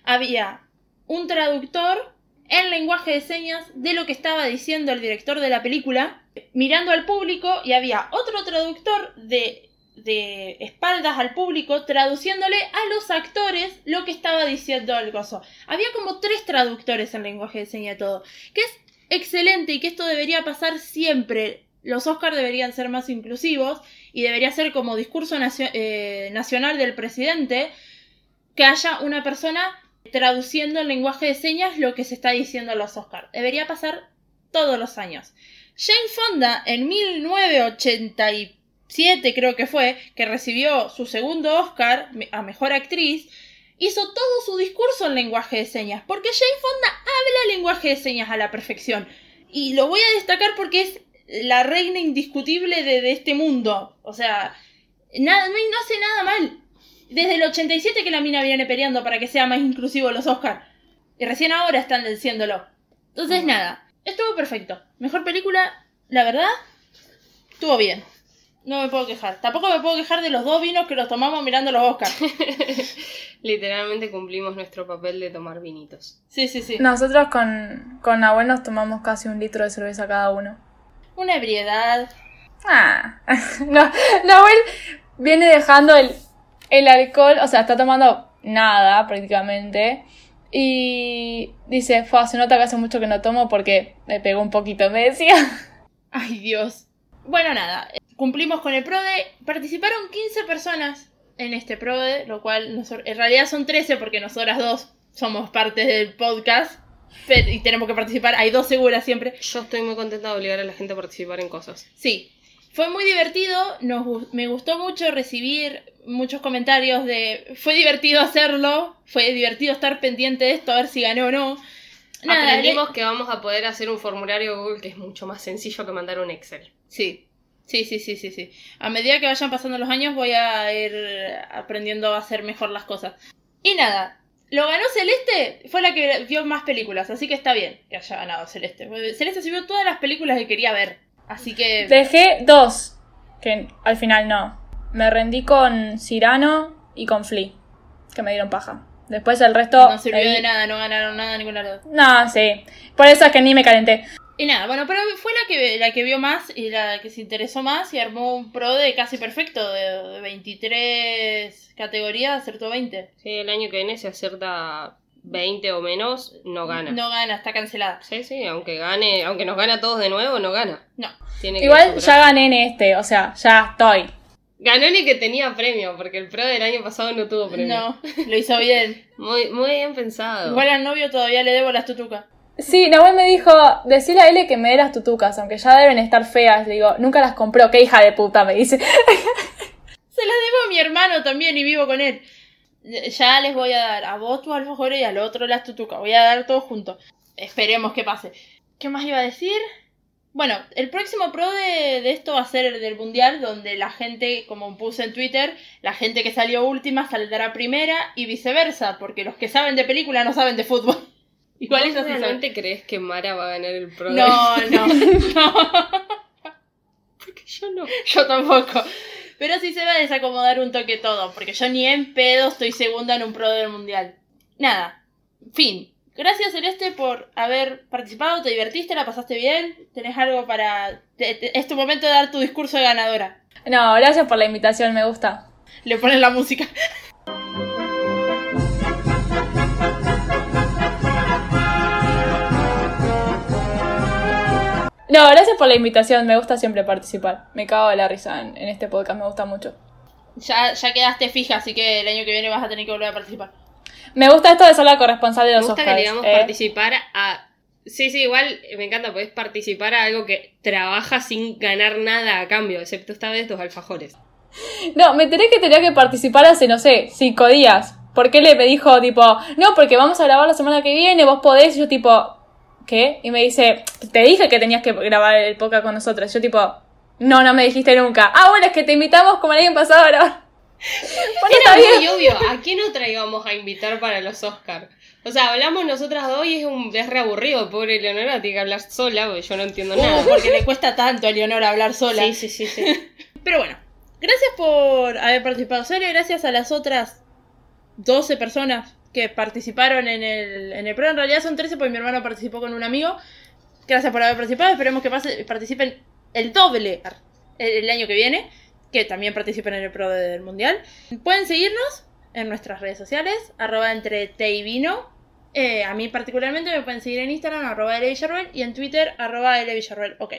había un traductor en lenguaje de señas de lo que estaba diciendo el director de la película, mirando al público, y había otro traductor de, de espaldas al público, traduciéndole a los actores lo que estaba diciendo el gozo. Había como tres traductores en lenguaje de señas todo, que es excelente y que esto debería pasar siempre. Los Oscars deberían ser más inclusivos y debería ser como discurso eh, nacional del presidente que haya una persona traduciendo en lenguaje de señas lo que se está diciendo en los Oscars. Debería pasar todos los años. Jane Fonda en 1987 creo que fue, que recibió su segundo Oscar a Mejor Actriz, hizo todo su discurso en lenguaje de señas, porque Jane Fonda habla lenguaje de señas a la perfección. Y lo voy a destacar porque es la reina indiscutible de, de este mundo. O sea, nada, no, no hace nada mal. Desde el 87 que la mina viene peleando para que sea más inclusivo los Oscars. Y recién ahora están diciéndolo. Entonces, nada, estuvo perfecto. Mejor película, la verdad, estuvo bien. No me puedo quejar. Tampoco me puedo quejar de los dos vinos que los tomamos mirando los Oscars. Literalmente cumplimos nuestro papel de tomar vinitos. Sí, sí, sí. Nosotros con, con Nahuel nos tomamos casi un litro de cerveza cada uno. Una ebriedad. Ah. No, Nahuel viene dejando el, el alcohol, o sea, está tomando nada prácticamente. Y dice, Fua, se nota que hace mucho que no tomo porque me pegó un poquito, me decía. Ay, Dios. Bueno, nada. Cumplimos con el PRODE. Participaron 15 personas en este PRODE, lo cual nosor- en realidad son 13 porque nosotras dos somos parte del podcast. pero- y tenemos que participar. Hay dos seguras siempre. Yo estoy muy contenta de obligar a la gente a participar en cosas. Sí, fue muy divertido, nos, me gustó mucho recibir muchos comentarios de fue divertido hacerlo, fue divertido estar pendiente de esto, a ver si ganó o no. Nada, Aprendimos que vamos a poder hacer un formulario Google que es mucho más sencillo que mandar un Excel. Sí. Sí, sí, sí, sí, sí. A medida que vayan pasando los años voy a ir aprendiendo a hacer mejor las cosas. Y nada, lo ganó Celeste, fue la que vio más películas, así que está bien que haya ganado Celeste. Celeste se vio todas las películas que quería ver, así que... Dejé dos, que al final no. Me rendí con Cirano y con Flea, que me dieron paja. Después el resto... No sirvió ahí- de nada, no ganaron nada ninguna de las dos. No, sí. Por eso es que ni me calenté. Y nada, bueno, pero fue la que, la que vio más y la que se interesó más y armó un pro de casi perfecto, de, de 23 categorías, acertó 20. Sí, el año que viene si acierta 20 o menos, no gana. No gana, está cancelada. Sí, sí, aunque gane, aunque nos gana todos de nuevo, no gana. No. Tiene que Igual ya gané en este, o sea, ya estoy. Ganó el que tenía premio, porque el pro del año pasado no tuvo premio. No, lo hizo bien. Muy, muy bien pensado. Igual al novio todavía le debo las tutucas. Sí, Nahuel me dijo, decile a L que me dé las tutucas, aunque ya deben estar feas. Le digo, nunca las compró, qué hija de puta, me dice. Se las debo a mi hermano también y vivo con él. Ya les voy a dar a vos tu alfajor y al otro las tutucas. Voy a dar todo juntos. Esperemos que pase. ¿Qué más iba a decir? Bueno, el próximo pro de, de esto va a ser el del mundial, donde la gente, como puse en Twitter, la gente que salió última saldrá primera y viceversa, porque los que saben de película no saben de fútbol. Igual ¿Vos sí saben. realmente crees que Mara va a ganar el pro? No, no, no. porque yo no. Yo tampoco. Pero sí se va a desacomodar un toque todo, porque yo ni en pedo estoy segunda en un pro del mundial. Nada. Fin. Gracias Celeste por haber participado, te divertiste, la pasaste bien, tenés algo para... te- te- es tu momento de dar tu discurso de ganadora. No, gracias por la invitación, me gusta. Le pones la música. No, gracias por la invitación, me gusta siempre participar. Me cago de la risa en, en este podcast, me gusta mucho. Ya, ya quedaste fija, así que el año que viene vas a tener que volver a participar. Me gusta esto de ser la corresponsal de Me los gusta Oscars. que le digamos ¿eh? participar a. Sí, sí, igual me encanta, podés participar a algo que trabaja sin ganar nada a cambio, excepto esta vez tus alfajores. No, me enteré que tenía que participar hace, no sé, cinco días. Porque él me dijo, tipo, no, porque vamos a grabar la semana que viene, vos podés. Y yo, tipo, ¿qué? Y me dice, te dije que tenías que grabar el podcast con nosotros. Yo, tipo, no, no me dijiste nunca. Ah, bueno, es que te invitamos como el año pasado a grabar. Bueno, Era muy obvio, ¿a quién otra íbamos a invitar para los Oscars? O sea, hablamos nosotras dos y es un es re aburrido, pobre Leonora tiene que hablar sola, porque yo no entiendo nada. Uh, porque le cuesta tanto a Leonora hablar sola. Sí, sí, sí, sí. Pero bueno, gracias por haber participado, Sole. Gracias a las otras 12 personas que participaron en el, en el programa. En realidad son 13 porque mi hermano participó con un amigo. Gracias por haber participado. Esperemos que pase- participen el doble el, el año que viene. Que también participen en el pro del mundial. Pueden seguirnos en nuestras redes sociales. Arroba entre té y vino. Eh, a mí particularmente me pueden seguir en Instagram, arroba Villarroel, y en Twitter, arroba Villarroel. Ok.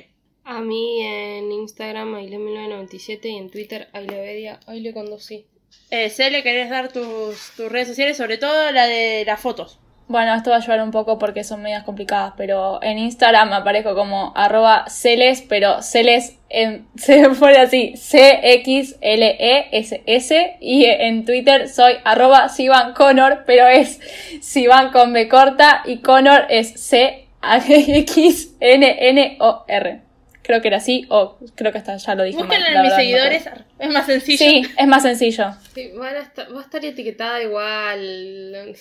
A mí en Instagram, Aile1997 y en Twitter, Ailevedia, Aile con dos sí. Eh, Cele, ¿querés dar tus, tus redes sociales? Sobre todo la de las fotos. Bueno, esto va a ayudar un poco porque son medias complicadas, pero en Instagram aparezco como arroba celes, pero celes en, se pone así, C-X-L-E-S-S, y en Twitter soy arroba Sivan Connor, pero es Sivan con B corta y Connor es C-X-N-N-O-R. Creo que era así, o creo que hasta ya lo dije la en mis verdad, seguidores, es más sencillo. Sí, es más sencillo. Sí, van a estar- va a estar etiquetada igual.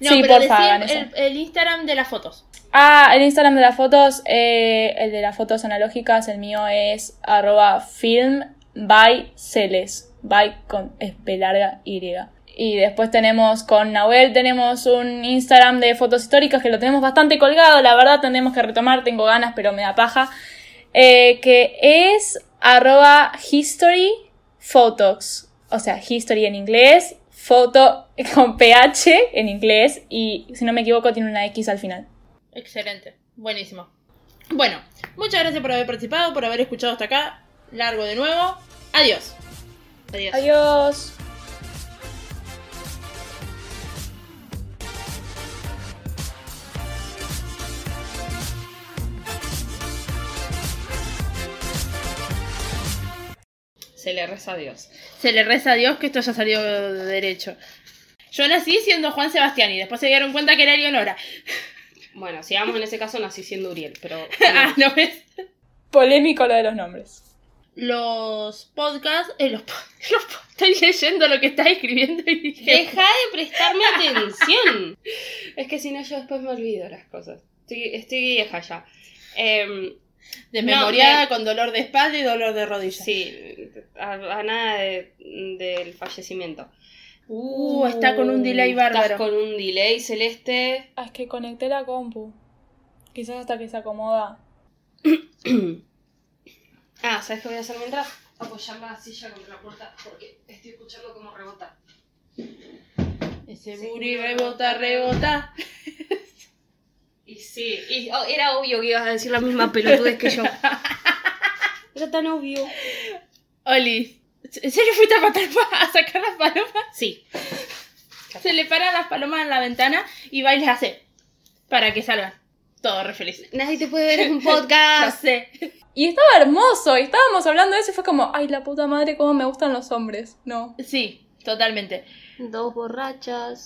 No, Sí, pero decí hagan el, Instagram de las fotos. Ah, el Instagram de las fotos, eh, el de las fotos analógicas, el mío es arroba film by celes, by con P larga Y. Y después tenemos con Nahuel, tenemos un Instagram de fotos históricas que lo tenemos bastante colgado, la verdad tendremos que retomar, tengo ganas pero me da paja, eh, que es arroba history photos, o sea, history en inglés, foto con PH en inglés y si no me equivoco tiene una X al final. Excelente, buenísimo. Bueno, muchas gracias por haber participado, por haber escuchado hasta acá. Largo de nuevo. Adiós. Adiós. Adiós. Se le reza a Dios. Se le reza a Dios que esto haya salido de derecho. Yo nací siendo Juan Sebastián y después se dieron cuenta que era Leonora. Bueno, sigamos en ese caso, nací siendo Uriel, pero. ah, ¿no ves? Polémico lo de los nombres. Los podcasts. Eh, los, los estoy leyendo lo que estás escribiendo y dije. Deja de prestarme atención. Es que si no, yo después me olvido las cosas. Estoy, estoy vieja ya. Em, Desmemoriada No, con dolor de espalda y dolor de rodilla. sí, a, a nada de- del fallecimiento. Uh, está con un delay bárbaro. Estás con un delay celeste. Ah, es que conecté la compu. Quizás hasta que se acomoda. Ah, ¿sabes qué voy a hacer mientras? Apoyar la silla contra la puerta porque estoy escuchando cómo rebota. Ese booty rebota, rebota. Y sí, y, oh, era obvio que ibas a decir la misma pelotudez que yo. Era tan obvio. Oli, ¿en serio fuiste a matar pa- a sacar las palomas? Sí. Se le paran las palomas en la ventana y va y les hace para que salgan. Todo re feliz. Nadie te puede ver en un Ya podcast. sé. Y estaba hermoso. Y estábamos hablando de eso y fue como, ay, la puta madre, cómo me gustan los hombres. No. Sí, totalmente. Dos borrachas.